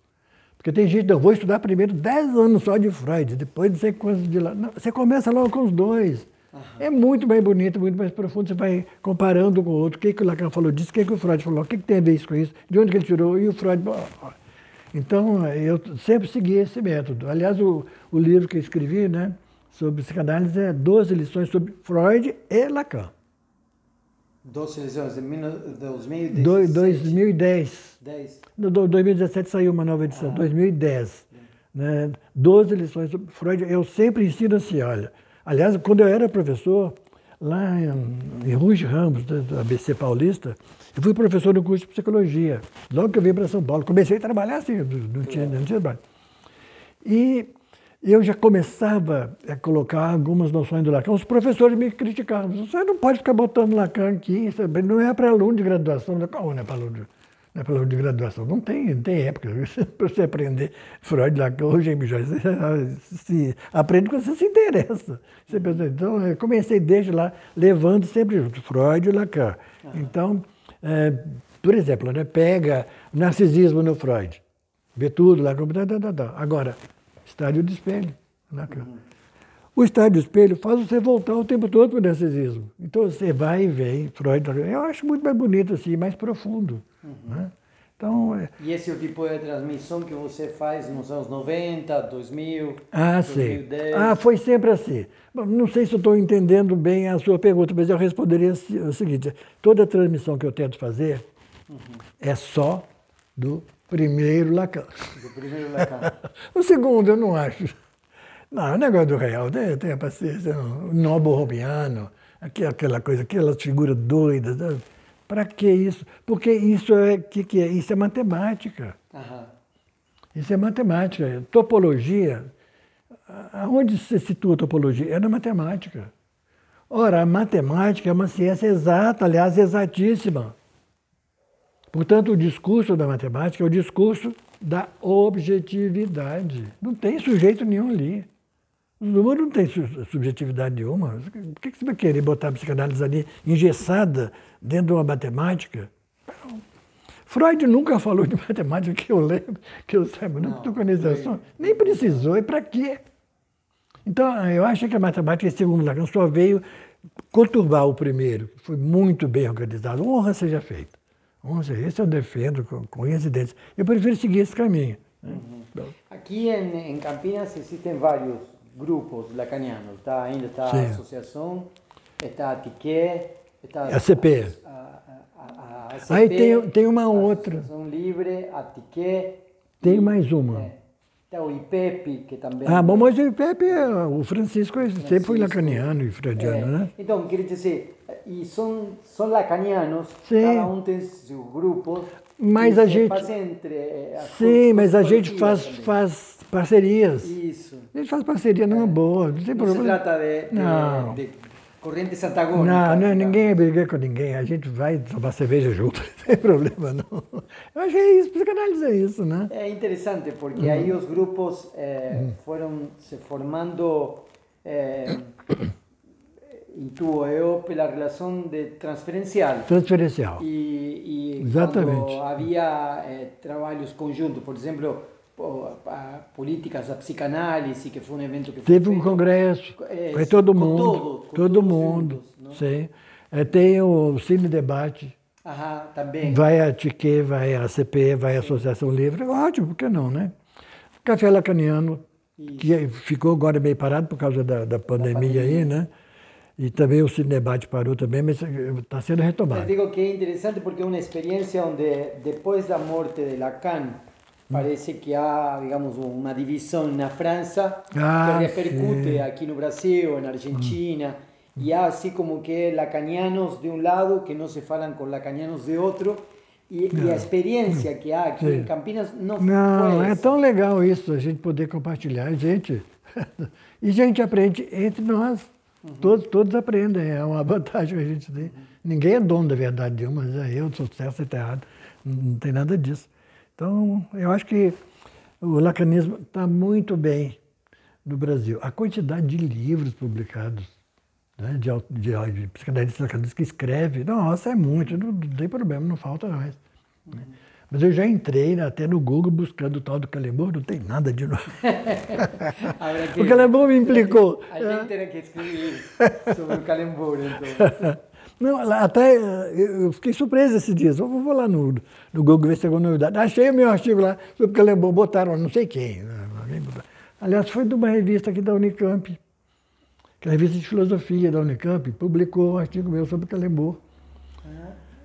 Porque tem gente, eu vou estudar primeiro 10 anos só de Freud, depois não sei quantos de lá. Não, você começa logo com os dois. Uhum. É muito mais bonito, muito mais profundo. Você vai comparando com o outro. O que, que o Lacan falou disso, o que, que o Freud falou, o que, que tem a ver isso com isso, de onde que ele tirou, e o Freud. Então, eu sempre segui esse método. Aliás, o, o livro que eu escrevi, né? sobre psicanálise é 12 lições sobre Freud e Lacan. 12 lições de 2010. 2010. 10. No 2017 saiu uma nova edição, ah. 2010. Né? 12 lições sobre Freud. Eu sempre ensino assim, olha. Aliás, quando eu era professor, lá em, Ruiz Ramos, do ABC Paulista, eu fui professor no curso de psicologia. Logo que eu vim para São Paulo. Comecei a trabalhar assim, não tinha, não tinha trabalho. E eu já começava a colocar algumas noções do Lacan. Os professores me criticavam. Você não pode ficar botando Lacan aqui, não é para aluno de graduação. Não, não é para aluno é aluno de graduação. Não tem, não tem época [LAUGHS] para você aprender Freud, Lacan ou James Joyce. Você [LAUGHS] se, aprende quando você se interessa. Você pensa, então, eu comecei desde lá, levando sempre junto Freud e Lacan. Então, é, por exemplo, né, pega narcisismo no Freud. Vê tudo lá. Agora, estádio de espelho. Né, o estádio espelho faz você voltar o tempo todo para o narcisismo. Então você vai e vem, Freud, eu acho muito mais bonito assim, mais profundo. Uhum. Né? Então, é... E esse é o tipo de transmissão que você faz nos anos 90, 2000, ah, 2010? Sim. Ah, foi sempre assim. Não sei se estou entendendo bem a sua pergunta, mas eu responderia o seguinte: toda transmissão que eu tento fazer uhum. é só do primeiro Lacan. Do primeiro Lacan. [LAUGHS] o segundo eu não acho. Não, o negócio do real, tenha, tenha paciência. O nobo robiano, aquela coisa, aquelas figuras doidas. Né? Para que isso? Porque isso é que, que é? Isso é matemática. Uhum. Isso é matemática. Topologia, aonde se situa a topologia? É na matemática. Ora, a matemática é uma ciência exata, aliás, exatíssima. Portanto, o discurso da matemática é o discurso da objetividade. Não tem sujeito nenhum ali. O número não tem subjetividade nenhuma. Por que você vai querer botar a psicanálise ali engessada dentro de uma matemática? Freud nunca falou de [LAUGHS] matemática que eu lembro, que eu saiba, não, não organização. Nem precisou, e para quê? Então, eu acho que a matemática, segundo Lacan, só veio conturbar o primeiro. Foi muito bem organizado. Honra seja feita. Honra seja, esse eu defendo com, com. Eu prefiro seguir esse caminho. Uhum. Aqui em, em Campinas existem vários grupos lacanianos, tá? Ainda está a associação, está a TIQUE, está a CP. A, a, a, CP, Aí tem, tem uma outra. Associação Livre, a TIQUE. Tem mais uma. É, tem o IPEP, que também... Ah, bom, mas o IPEP, é, o Francisco, Francisco sempre foi lacaniano e freudiano, é, né? Então, quer dizer, e são, são lacanianos, Sim. cada um tem seu grupo, mas a gente. Entre, eh, sim, mas a gente faz, faz parcerias. Isso. A gente faz parceria numa é. boa, não tem não problema. se trata de, de, não. de correntes antagônicas. Não, não, ninguém briga com ninguém. A gente vai tomar cerveja junto, [LAUGHS] não tem problema não. Eu acho que é isso, psicanálise é isso, né? É interessante, porque uhum. aí os grupos é, uhum. foram se formando. É, intuo eu pela relação de transferencial. Transferencial. E, e Exatamente. havia eh, trabalhos conjuntos, por exemplo, políticas da psicanálise, que foi um evento que Teve um congresso, é, foi todo mundo. Todo, todo mundo, juntos, sim. É, tem o Cine Debate. Aham, também. Vai a TIQUE, vai a CP, vai a Associação Livre. Ótimo, por que não, né? Café Lacaniano, Isso. que ficou agora meio parado por causa da, da, pandemia, da pandemia aí, né? E também o Cine Debate parou também, mas está sendo retomado. Eu digo que é interessante porque é uma experiência onde, depois da morte de Lacan, parece que há, digamos, uma divisão na França ah, que repercute sim. aqui no Brasil, na Argentina, hum. e há assim como que lacanianos de um lado que não se falam com lacanianos de outro, e, e a experiência que há aqui sim. em Campinas não Não, é tão legal isso, a gente poder compartilhar, gente. [LAUGHS] e a gente aprende entre nós. Uhum. Todos, todos aprendem, é uma [LAUGHS] vantagem que a gente tem. Uhum. Ninguém é dono da verdade de uma, é eu sou certo, você está errado. Não, tem nada disso. Então, eu acho que o lacanismo está muito bem no Brasil. A quantidade de livros publicados, né, de, de, de psicanalistas lacanistas que escreve, nossa, é muito, não, não tem problema, não falta mais. Né? Mas eu já entrei né, até no Google buscando o tal do Calembour, não tem nada de novo. [LAUGHS] o Calembour me implicou. [LAUGHS] A gente tem que escrever sobre o Calembour, então. [LAUGHS] Não, até eu fiquei surpreso esses dias. Eu vou lá no, no Google ver se tem alguma novidade. Achei o meu artigo lá sobre o Calembour, botaram não sei quem. Né, Aliás, foi de uma revista aqui da Unicamp, que é a revista de filosofia da Unicamp, publicou um artigo meu sobre o Calembour.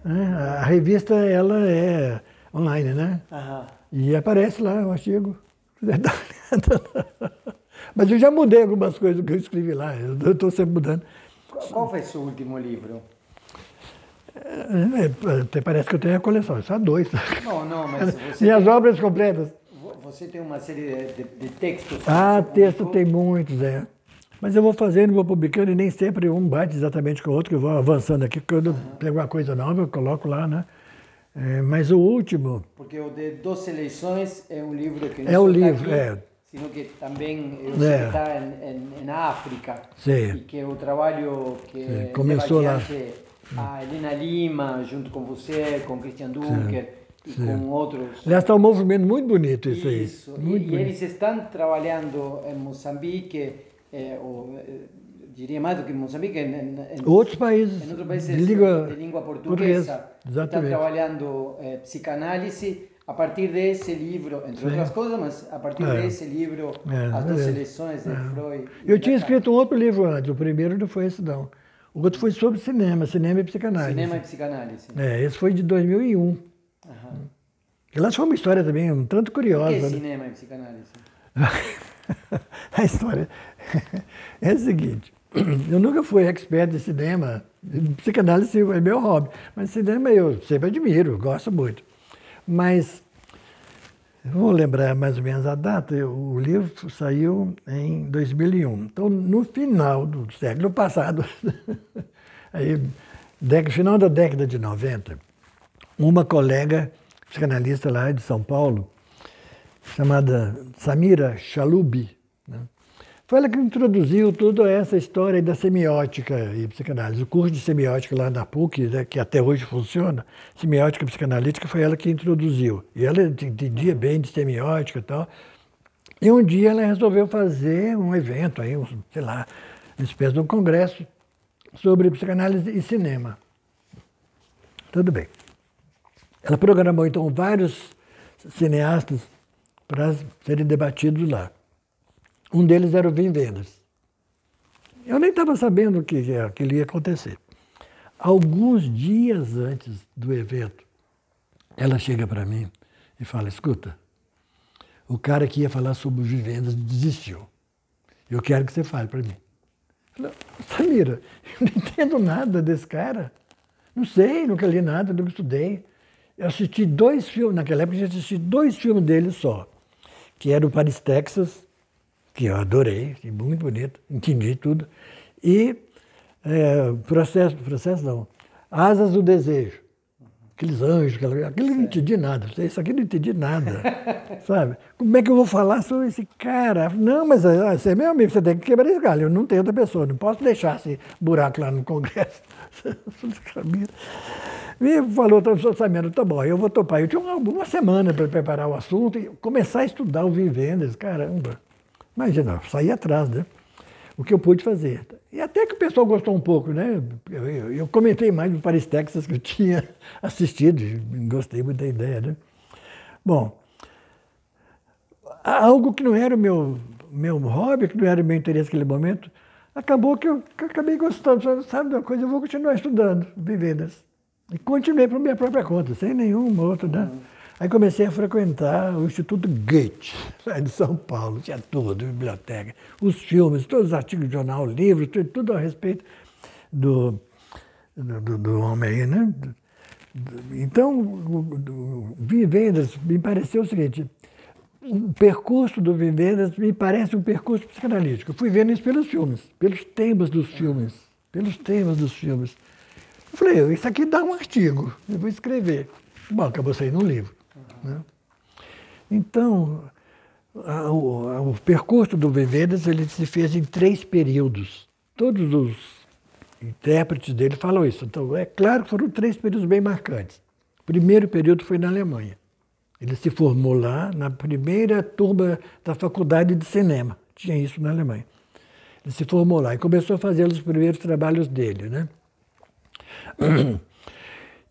Ah. a revista, ela é online, né? Aham. E aparece lá o artigo. [LAUGHS] Mas eu já mudei algumas coisas que eu escrevi lá, eu estou sempre mudando. Qual foi o seu último livro? É, até parece que eu tenho a coleção, só dois. Não, não, mas. [LAUGHS] Minhas tem, obras completas. Você tem uma série de, de textos? Ah, texto tem muitos, é. Mas eu vou fazendo, vou publicando e nem sempre um bate exatamente com o outro, que eu vou avançando aqui, quando eu pego uma coisa nova, eu coloco lá, né? É, mas o último. Porque o de Doze Eleições é um livro que não é o livro, aqui, é. sino que também é. está em, em, África. Sim. E que é o trabalho que Sim. começou lá. A Helena Lima, junto com você, com Christian Dunker. Sim. E Sim. com outros. Aliás, está um movimento muito bonito isso, aí. Isso. E, e, eles estão trabalhando em Moçambique, eh, o, diria mais do que Moçambique, em, em, outros países, em outros países de língua, de língua portuguesa, está trabalhando eh, psicanálise a partir desse livro, entre Sim. outras coisas, mas a partir é. desse livro, é, As Duas é. Seleções de é. Freud. Eu tinha escrito um outro livro antes, o primeiro não foi esse não. O outro foi sobre cinema, cinema e psicanálise. Cinema e psicanálise. É, esse foi de 2001. Uhum. Lá foi uma história também um tanto curiosa. O que é né? cinema e psicanálise? [LAUGHS] a história [LAUGHS] é a seguinte. [CLEARS THROAT] Eu nunca fui expert de cinema. Psicanálise é meu hobby. Mas cinema eu sempre admiro, gosto muito. Mas, vou lembrar mais ou menos a data, o livro saiu em 2001. Então, no final do século passado, [LAUGHS] aí, final da década de 90, uma colega psicanalista lá de São Paulo, chamada Samira Chalubi, né? Foi ela que introduziu toda essa história da semiótica e psicanálise. O curso de semiótica lá na PUC, né, que até hoje funciona, semiótica psicanalítica, foi ela que introduziu. E ela entendia bem de semiótica e tal. E um dia ela resolveu fazer um evento, aí, um, sei lá, uma espécie de um congresso sobre psicanálise e cinema. Tudo bem. Ela programou então vários cineastas para serem debatidos lá. Um deles era o Vendas. Eu nem estava sabendo o que aquilo ia acontecer. Alguns dias antes do evento, ela chega para mim e fala: Escuta, o cara que ia falar sobre vivendas desistiu. Eu quero que você fale para mim. Samira, eu não entendo nada desse cara. Não sei, nunca li nada, nunca estudei. Eu assisti dois filmes, naquela época eu assisti dois filmes dele só, que era o Paris, Texas que eu adorei, muito bonito, entendi tudo. E é, processo, processo não, Asas do Desejo. Aqueles anjos, aquilo eu não entendi nada. Isso aqui não entendi nada. sabe? Como é que eu vou falar sobre esse cara? Não, mas ah, você é meu amigo, você tem que quebrar esse galho. Eu não tenho outra pessoa, não posso deixar esse buraco lá no Congresso. [LAUGHS] E falou, Samira, tá bom, eu vou topar. Eu tinha uma, uma semana para preparar o assunto e começar a estudar o Vivendas, caramba. Imagina, saí atrás, né? O que eu pude fazer. E até que o pessoal gostou um pouco, né? Eu, eu, eu comentei mais no Paris, Texas, que eu [LAUGHS] tinha assistido, gostei muito da ideia, né? Bom, algo que não era o meu, meu hobby, que não era o meu interesse naquele momento, acabou que eu, acabei gostando. Sabe de uma coisa? Eu vou continuar estudando vivendas. E continuei por minha própria conta, sem nenhum outro, né? Aí comecei a frequentar o Instituto Goethe, [LAUGHS] lá de São Paulo, tinha tudo, biblioteca, os filmes, todos os artigos de jornal, livros, tudo, tudo a respeito do, do, do homem aí, né? Então, Vivendas me pareceu o seguinte, o percurso do Vivendas me parece um percurso psicanalítico. Eu fui vendo isso pelos filmes, pelos temas dos filmes, pelos temas dos filmes. Eu falei, isso aqui dá um artigo, eu vou escrever. Bom, acabou saindo um livro. Né? Então, a, o, o, percurso do Vivendas ele se fez em três períodos. Todos os intérpretes dele falam isso. Então, é claro que foram três períodos bem marcantes. O primeiro período foi na Alemanha. Ele se formou lá na primeira turma da faculdade de cinema. Tinha isso na Alemanha. Ele se formou lá e começou a fazer os primeiros trabalhos dele, né? [CLEARS THROAT]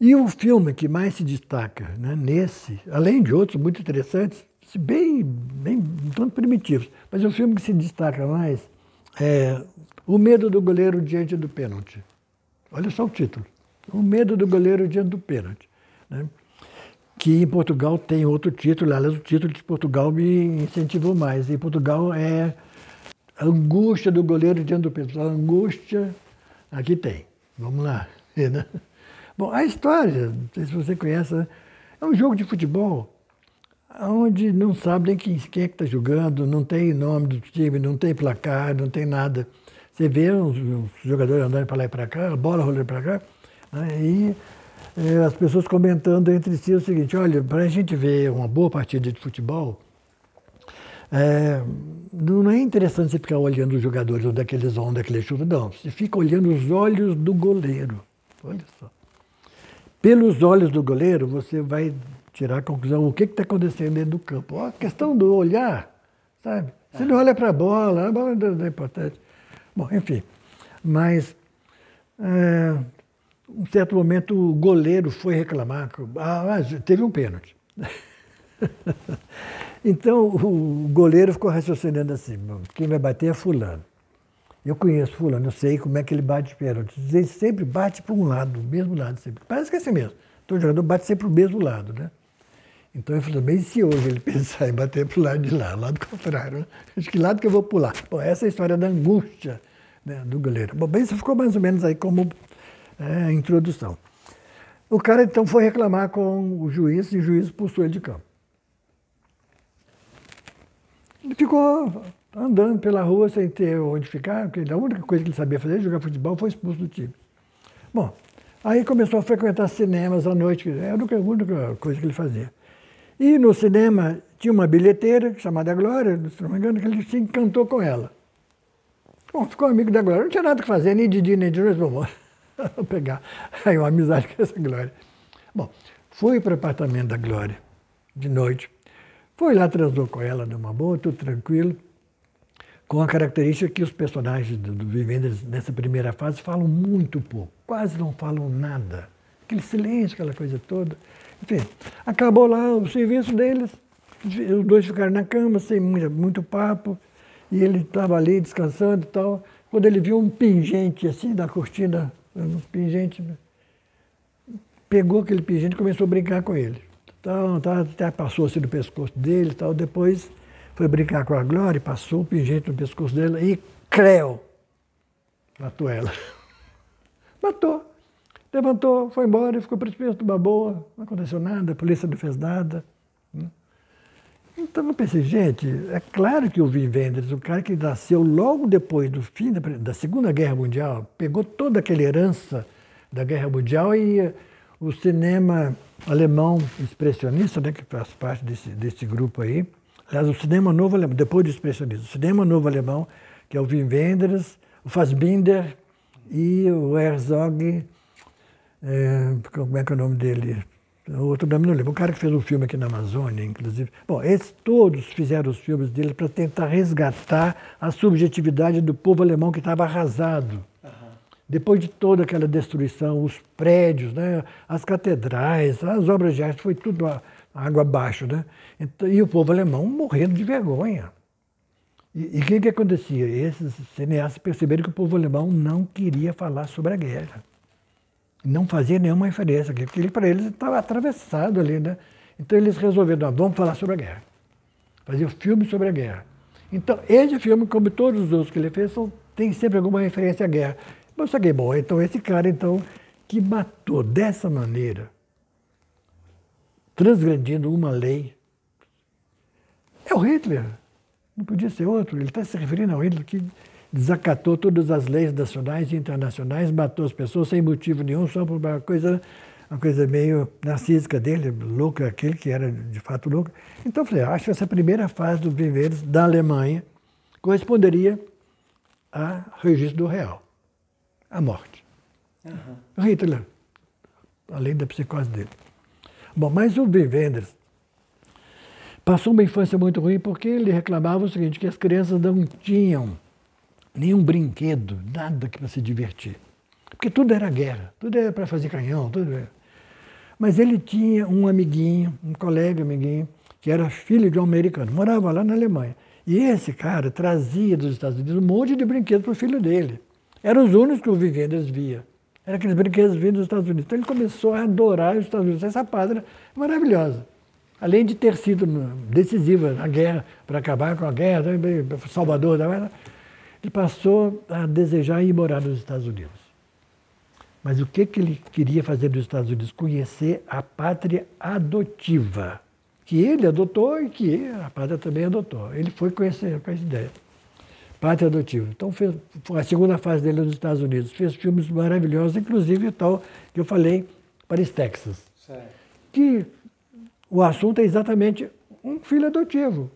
E o filme que mais se destaca né, nesse, além de outros muito interessantes, bem, bem tanto primitivos, mas o filme que se destaca mais é O Medo do Goleiro Diante do Pênalti. Olha só o título. O Medo do Goleiro Diante do Pênalti. Né? Que em Portugal tem outro título, aliás, o título de Portugal me incentivou mais. Em Portugal é Angústia do Goleiro Diante do Pênalti. Angústia, aqui tem. Vamos lá. [LAUGHS] Bom, a história, não sei se você conhece, né? é um jogo de futebol onde não sabe nem quem, quem é que está jogando, não tem nome do time, não tem placar, não tem nada. Você vê os, os jogadores andando para lá e para cá, a bola rolando para cá, né? e é, as pessoas comentando entre si o seguinte, olha, para a gente ver uma boa partida de futebol, é, não é interessante você ficar olhando os jogadores onde é que eles vão, onde é que eles chutam, não. Você fica olhando os olhos do goleiro. Olha só. Pelos olhos do goleiro, você vai tirar a conclusão o que está acontecendo dentro do campo. A questão do olhar, sabe? Se ele olha para a bola, a bola não é importante. Bom, enfim. Mas, é, um certo momento, o goleiro foi reclamar. Ah, teve um pênalti. [LAUGHS] então, o goleiro ficou raciocinando assim: quem vai bater é Fulano. Eu conheço Fulano, eu sei como é que ele bate pênalti. Ele sempre bate para um lado, o mesmo lado sempre. Parece que é assim mesmo. Todo jogador bate sempre para o mesmo lado, né? Então eu falei, bem se hoje ele [LAUGHS] pensar em bater para o lado de lá, lado contrário, né? Acho que lado que eu vou pular. Bom, essa é a história da angústia né, do goleiro. Bom, bem, isso ficou mais ou menos aí como é, introdução. O cara então foi reclamar com o juiz e o juiz expulsou ele de campo. Ele ficou andando pela rua sem ter onde ficar, porque a única coisa que ele sabia fazer, jogar futebol, foi expulso do time. Bom, aí começou a frequentar cinemas à noite, era a única coisa que ele fazia. E no cinema tinha uma bilheteira chamada Glória, se não me engano, que ele se encantou com ela. Bom, ficou amigo da Glória, não tinha nada que fazer, nem de dia nem de noite, vamos pegar aí uma amizade com essa Glória. Bom, fui para o apartamento da Glória, de noite. Foi lá, transou com ela numa boa, tudo tranquilo, com a característica que os personagens do, do Vivendas nessa primeira fase falam muito pouco, quase não falam nada. Aquele silêncio, aquela coisa toda. Enfim, acabou lá o serviço deles, os dois ficaram na cama, sem muito, muito papo, e ele estava ali descansando e tal. Quando ele viu um pingente assim da cortina, um pingente, pegou aquele pingente e começou a brincar com ele. Então, tá, até passou assim no pescoço dele e tal. Depois foi brincar com a Glória, passou o pingente no pescoço dela e creu! Matou ela. [LAUGHS] Matou. Levantou, foi embora ficou preso uma boa, não aconteceu nada, a polícia não fez nada. Né? Então eu pensei, gente, é claro que o Wim Wenders, o cara que nasceu logo depois do fim da, da, Segunda Guerra Mundial, pegou toda aquela herança da Guerra Mundial e uh, o cinema alemão expressionista, né, que faz parte desse, desse grupo aí, aliás, o cinema novo alemão, depois do expressionismo, o cinema novo alemão, que é o Wim Wenders, o Fassbinder e o Herzog é, como é que é o nome dele? O outro nome não lembro. O cara que fez um filme aqui na Amazônia, inclusive. Bom, esses todos fizeram os filmes dele para tentar resgatar a subjetividade do povo alemão que estava arrasado. Uhum. Depois de toda aquela destruição, os prédios, né, as catedrais, as obras de arte, foi tudo água abaixo. Né? Então, e o povo alemão morrendo de vergonha. E o que, que acontecia? Esses cineastas perceberam que o povo alemão não queria falar sobre a guerra não fazia nenhuma diferença, porque aquilo para eles estava atravessado ali, né? Então eles resolveram, vamos falar sobre a guerra. Fazer um filme sobre a guerra. Então, esse filme, como todos os outros que ele fez, são, tem sempre alguma referência à guerra. Mas aqui é bom. Então, esse cara, então, que matou dessa maneira, transgredindo uma lei, é o Hitler. Não podia ser outro. Ele está se referindo ao Hitler que desacatou todas as leis nacionais e internacionais, matou as pessoas sem motivo nenhum, só por uma coisa, uma coisa meio narcísica dele, louca, aquele que era de fato louco. Então eu falei, acho que essa primeira fase dos viveres da Alemanha corresponderia a registro do real, a morte. Uhum. Hitler, além da psicose dele. Bom, mas o Wim Wenders passou uma infância muito ruim porque ele reclamava o seguinte, que as crianças não tinham nenhum brinquedo, nada para se divertir. Porque tudo era guerra, tudo era para fazer canhão, tudo era. Mas ele tinha um amiguinho, um colega amiguinho, que era filho de um americano, morava lá na Alemanha. E esse cara trazia dos Estados Unidos um monte de brinquedos para o filho dele. Eram os únicos que o Vivendas via. Eram aqueles brinquedos vindos dos Estados Unidos. Então ele começou a adorar os Estados Unidos. Essa padra maravilhosa. Além de ter sido decisiva na guerra, para acabar com a guerra, Salvador da guerra, ele passou a desejar ir morar nos Estados Unidos. Mas o que, que ele queria fazer nos Estados Unidos? Conhecer a pátria adotiva, que ele adotou e que a pátria também adotou. Ele foi conhecer com essa ideia. Pátria adotiva. Então, fez a segunda fase dele nos Estados Unidos. Fez filmes maravilhosos, inclusive o tal que eu falei, Paris, Texas. Certo. Que o assunto é exatamente um filho adotivo.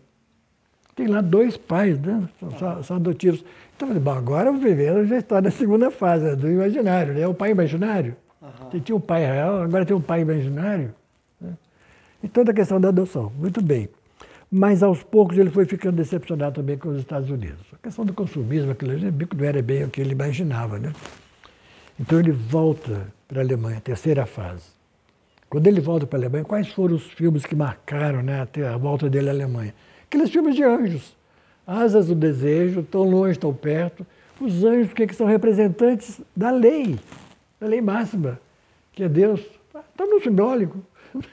Tem lá dois pais, né? São, são adotivos. Então, agora o Vivendo já está na segunda fase do imaginário, né? O pai imaginário. Uhum. Tinha um pai real, agora tem um pai imaginário. Né? E toda a questão da adoção. Muito bem. Mas aos poucos ele foi ficando decepcionado também com os Estados Unidos. A questão do consumismo, aquilo ali, não era bem o que ele imaginava. Né? Então ele volta para a Alemanha, terceira fase. Quando ele volta para a Alemanha, quais foram os filmes que marcaram né, até a volta dele à Alemanha? Aqueles filmes de anjos. Asas do desejo, tão longe, tão perto. Os anjos, que, é que são representantes da lei, da lei máxima, que é Deus. Está no simbólico. [LAUGHS]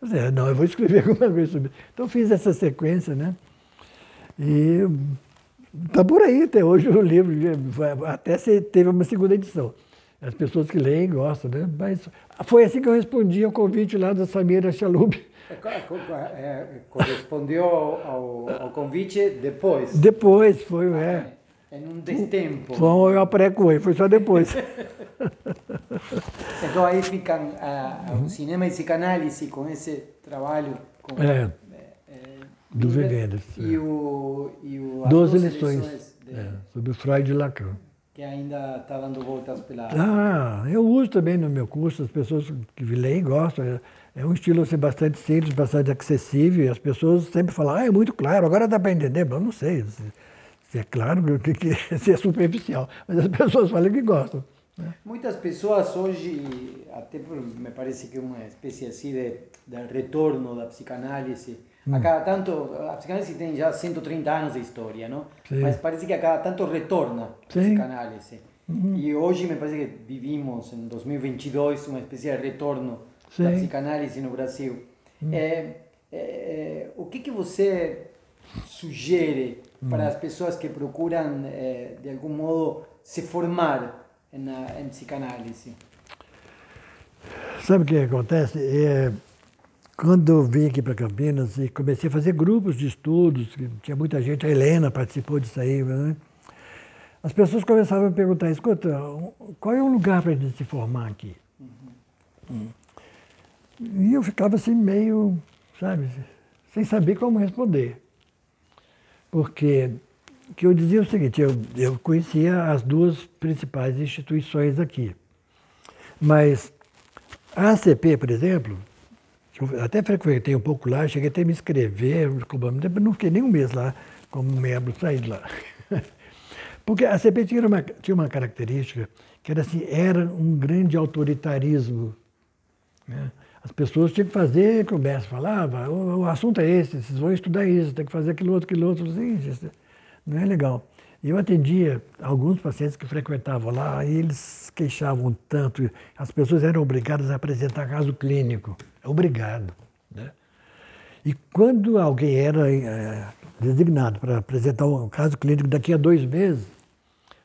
Eu gente, não, eu vou escrever [LAUGHS] alguma coisa sobre isso. Então fiz essa sequência, né? E está por aí até hoje o livro, até teve uma segunda edição. As pessoas que leem gostam, né? Mas foi assim que eu respondi ao convite lá da Samira Chalub. É, é, correspondeu ao, ao, convite depois? Depois, foi, é. Em um destempo. Foi eu aprecoei, foi só depois. então aí ficam o cinema e psicanálise com esse trabalho. Com, é, é, do Veneres. E, é. o, e o, Doze lições, lições de, é, sobre Freud e Lacan que ainda está dando voltas pela. Ah, eu uso também no meu curso, as pessoas que leem gostam. É um estilo assim, bastante simples, bastante acessível, e as pessoas sempre falam, ah, é muito claro, agora dá para entender. Mas eu não sei se, se é claro, que, que, [LAUGHS] se é superficial, mas as pessoas falam que gostam. Né? Muitas pessoas hoje, até me parece que uma espécie assim de, de retorno da psicanálise, hum. a cada tanto, a psicanálise tem já 130 anos de história, não? Sim. mas parece que a cada tanto retorna a psicanálise. Uhum. E hoje me parece que vivimos em 2022 uma espécie de retorno Sim. da psicanálise no Brasil. Hum. É, é, é, o que, que você sugere. Para as pessoas que procuram, é, de algum modo, se formar na, em psicanálise? Sabe o que acontece? É, quando eu vim aqui para Campinas e comecei a fazer grupos de estudos, tinha muita gente, a Helena participou disso aí, né? as pessoas começavam a perguntar, escuta, qual é o lugar para a gente se formar aqui? Uhum. Hum. E eu ficava assim meio, sabe, sem saber como responder. Porque que eu dizia o seguinte, eu, eu conhecia as duas principais instituições aqui. Mas a ACP, por exemplo, eu até frequentei um pouco lá, cheguei até a me inscrever, não fiquei nem um mês lá como membro, saí de lá. [LAUGHS] Porque a ACP tinha uma, tinha uma característica que era assim, era um grande autoritarismo. Né? As pessoas tinham que fazer, que o mestre falava, o, o, assunto é esse, vocês vão estudar isso, tem que fazer aquilo outro, aquilo outro, assim, não é legal. Eu atendia alguns pacientes que frequentavam lá e eles queixavam tanto, as pessoas eram obrigadas a apresentar caso clínico, obrigado. Né? E quando alguém era é, designado para apresentar um caso clínico daqui a dois meses,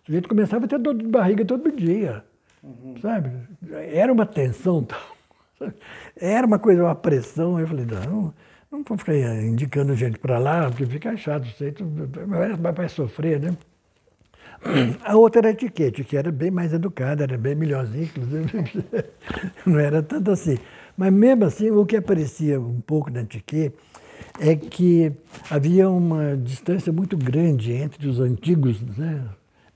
o sujeito começava a ter dor de barriga todo dia, uhum. sabe? Era uma tensão [LAUGHS] tal [LAUGHS] era uma coisa, uma pressão. Eu falei, não, não vou ficar indicando gente para lá, porque fica chato, sei, vai, vai sofrer, né? A outra era a etiquete, que era bem mais educada, era bem melhorzinha, inclusive. [LAUGHS] Não era tanto assim. Mas mesmo assim, o que aparecia um pouco na etiquete é que havia uma distância muito grande entre os antigos né,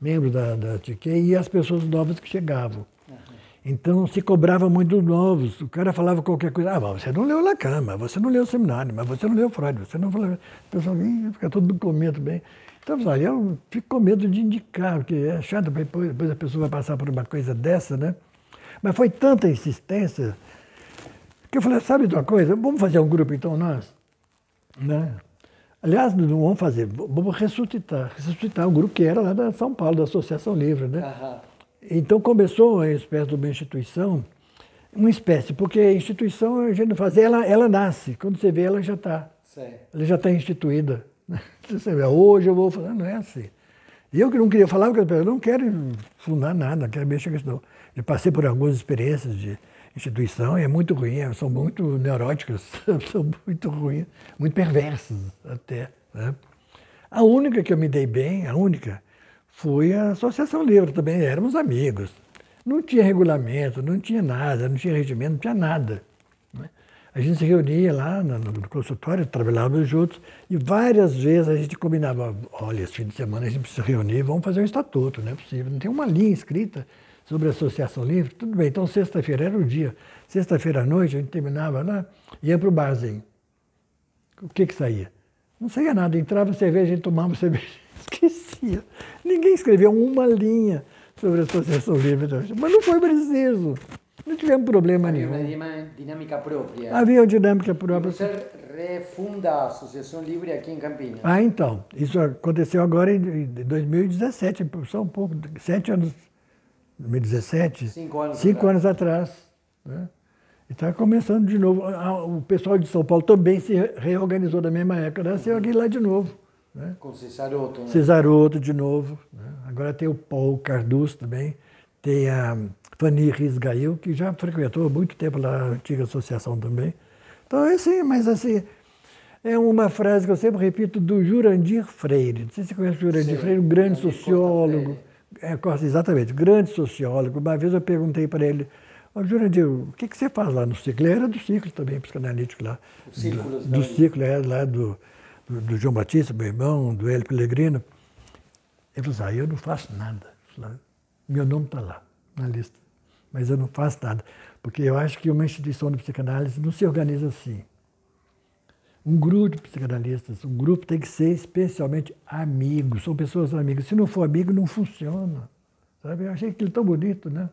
membros da, da e as pessoas novas que chegavam. Então se cobrava muito dos novos. O cara falava qualquer coisa. Ah, mas você não leu Lacan, mas você não leu o seminário, mas você não leu Freud, você não falou. O pessoal fica todo com medo bem. Então, olha, eu fico com medo de indicar, porque é chato, depois, depois a pessoa vai passar por uma coisa dessa, né? Mas foi tanta insistência que eu falei, sabe de uma coisa? Vamos fazer um grupo então nós? Né? Aliás, não vamos fazer, vamos ressuscitar, ressuscitar um grupo que era lá da São Paulo, da Associação Livre, né? Aham. Então começou uma espécie de uma instituição, uma espécie, porque a instituição a gente não faz, ela, ela nasce, quando você vê ela já está. Ela já está instituída. [LAUGHS] Você vê, hoje eu vou falar, não é assim. E eu que não queria falar, porque eu não quero fundar nada, não quero mexer com isso não. Eu passei por algumas experiências de instituição e é muito ruim, são muito neuróticas, [LAUGHS] são muito ruins, muito perversas até. Né? A única que eu me dei bem, a única, foi a Associação Livre também, éramos amigos. Não tinha regulamento, não tinha nada, não tinha regimento, não tinha nada. Né? A gente se reunia lá no, consultório, trabalhávamos juntos, e várias vezes a gente combinava, olha, esse fim de semana a gente precisa se reunir, vamos fazer um estatuto, não é possível. Não tem uma linha escrita sobre a Associação Livre, tudo bem, então sexta-feira era o dia. Sexta-feira à noite a gente terminava lá, ia para o barzinho. o que que saía? Não saía nada. Entrava cerveja, a gente tomava [LAUGHS] cerveja. Ninguém escreveu uma linha sobre a Associação Livre. Mas não foi preciso. Não tivemos problema Havia nenhum. uma dinâmica própria. Havia uma dinâmica própria. Você refunda a Associação Livre aqui em Campinas. Ah, então. Isso aconteceu agora em 2017, só um pouco, sete anos, 2017. Cinco anos Cinco atrás. anos atrás. Né? E está começando de novo. Ah, O pessoal de São Paulo também se reorganizou da mesma época. Nasceu aqui lá de novo. Né? Com Cesaroto. Né? Cesaroto de novo. né? Agora tem o Paul Cardoso também. Tem a Fanny Risgail, que já frequentou há muito tempo lá a antiga associação também. Então, é assim, mas assim, é uma frase que eu sempre repito do Jurandir Freire. Não sei se você conhece o Jurandir Sim, Freire, um grande sociólogo. É, exatamente, grande sociólogo. Uma vez eu perguntei para ele, Ô, Jurandir, o que, que você faz lá no ciclo? Ele era do ciclo também, psicanalítico lá. Do, do ciclo, é, lá do, do, do João Batista, meu irmão, do Hélio Pellegrino. Ele falou assim, ah, eu não faço nada. Falei, Meu nome está lá, na lista. Mas eu não faço nada. Porque eu acho que uma instituição de psicanálise não se organiza assim. Um grupo de psicanalistas, um grupo tem que ser especialmente amigos, são pessoas amigas. Se não for amigo, não funciona. Sabe? Eu achei aquilo tão bonito, né?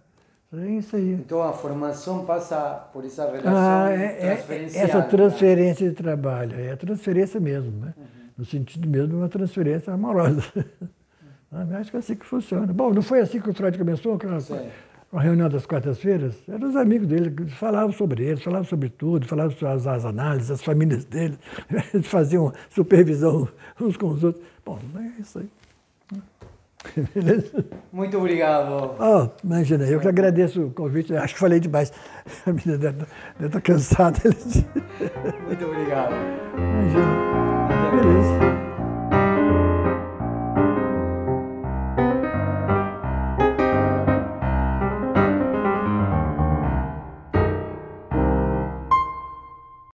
É isso aí. Então a formação passa por essa relação Ah, é, é- essa né? transferência de trabalho, é a transferência mesmo, né? Uhum. No sentido mesmo de uma transferência amorosa. Ah, eu Acho que é assim que funciona. Bom, não foi assim que o Freud começou, com a, Sim. com a reunião das quartas-feiras? Eram os amigos dele, falavam sobre ele, falavam sobre tudo, falavam sobre as, as análises, as famílias dele, [LAUGHS] eles faziam supervisão uns com os outros. Bom, é isso aí. Beleza? [LAUGHS] Muito obrigado. Oh, imagina, eu que agradeço o convite. Acho que falei demais. A menina deve estar cansada. Muito obrigado. Imagina. Beleza.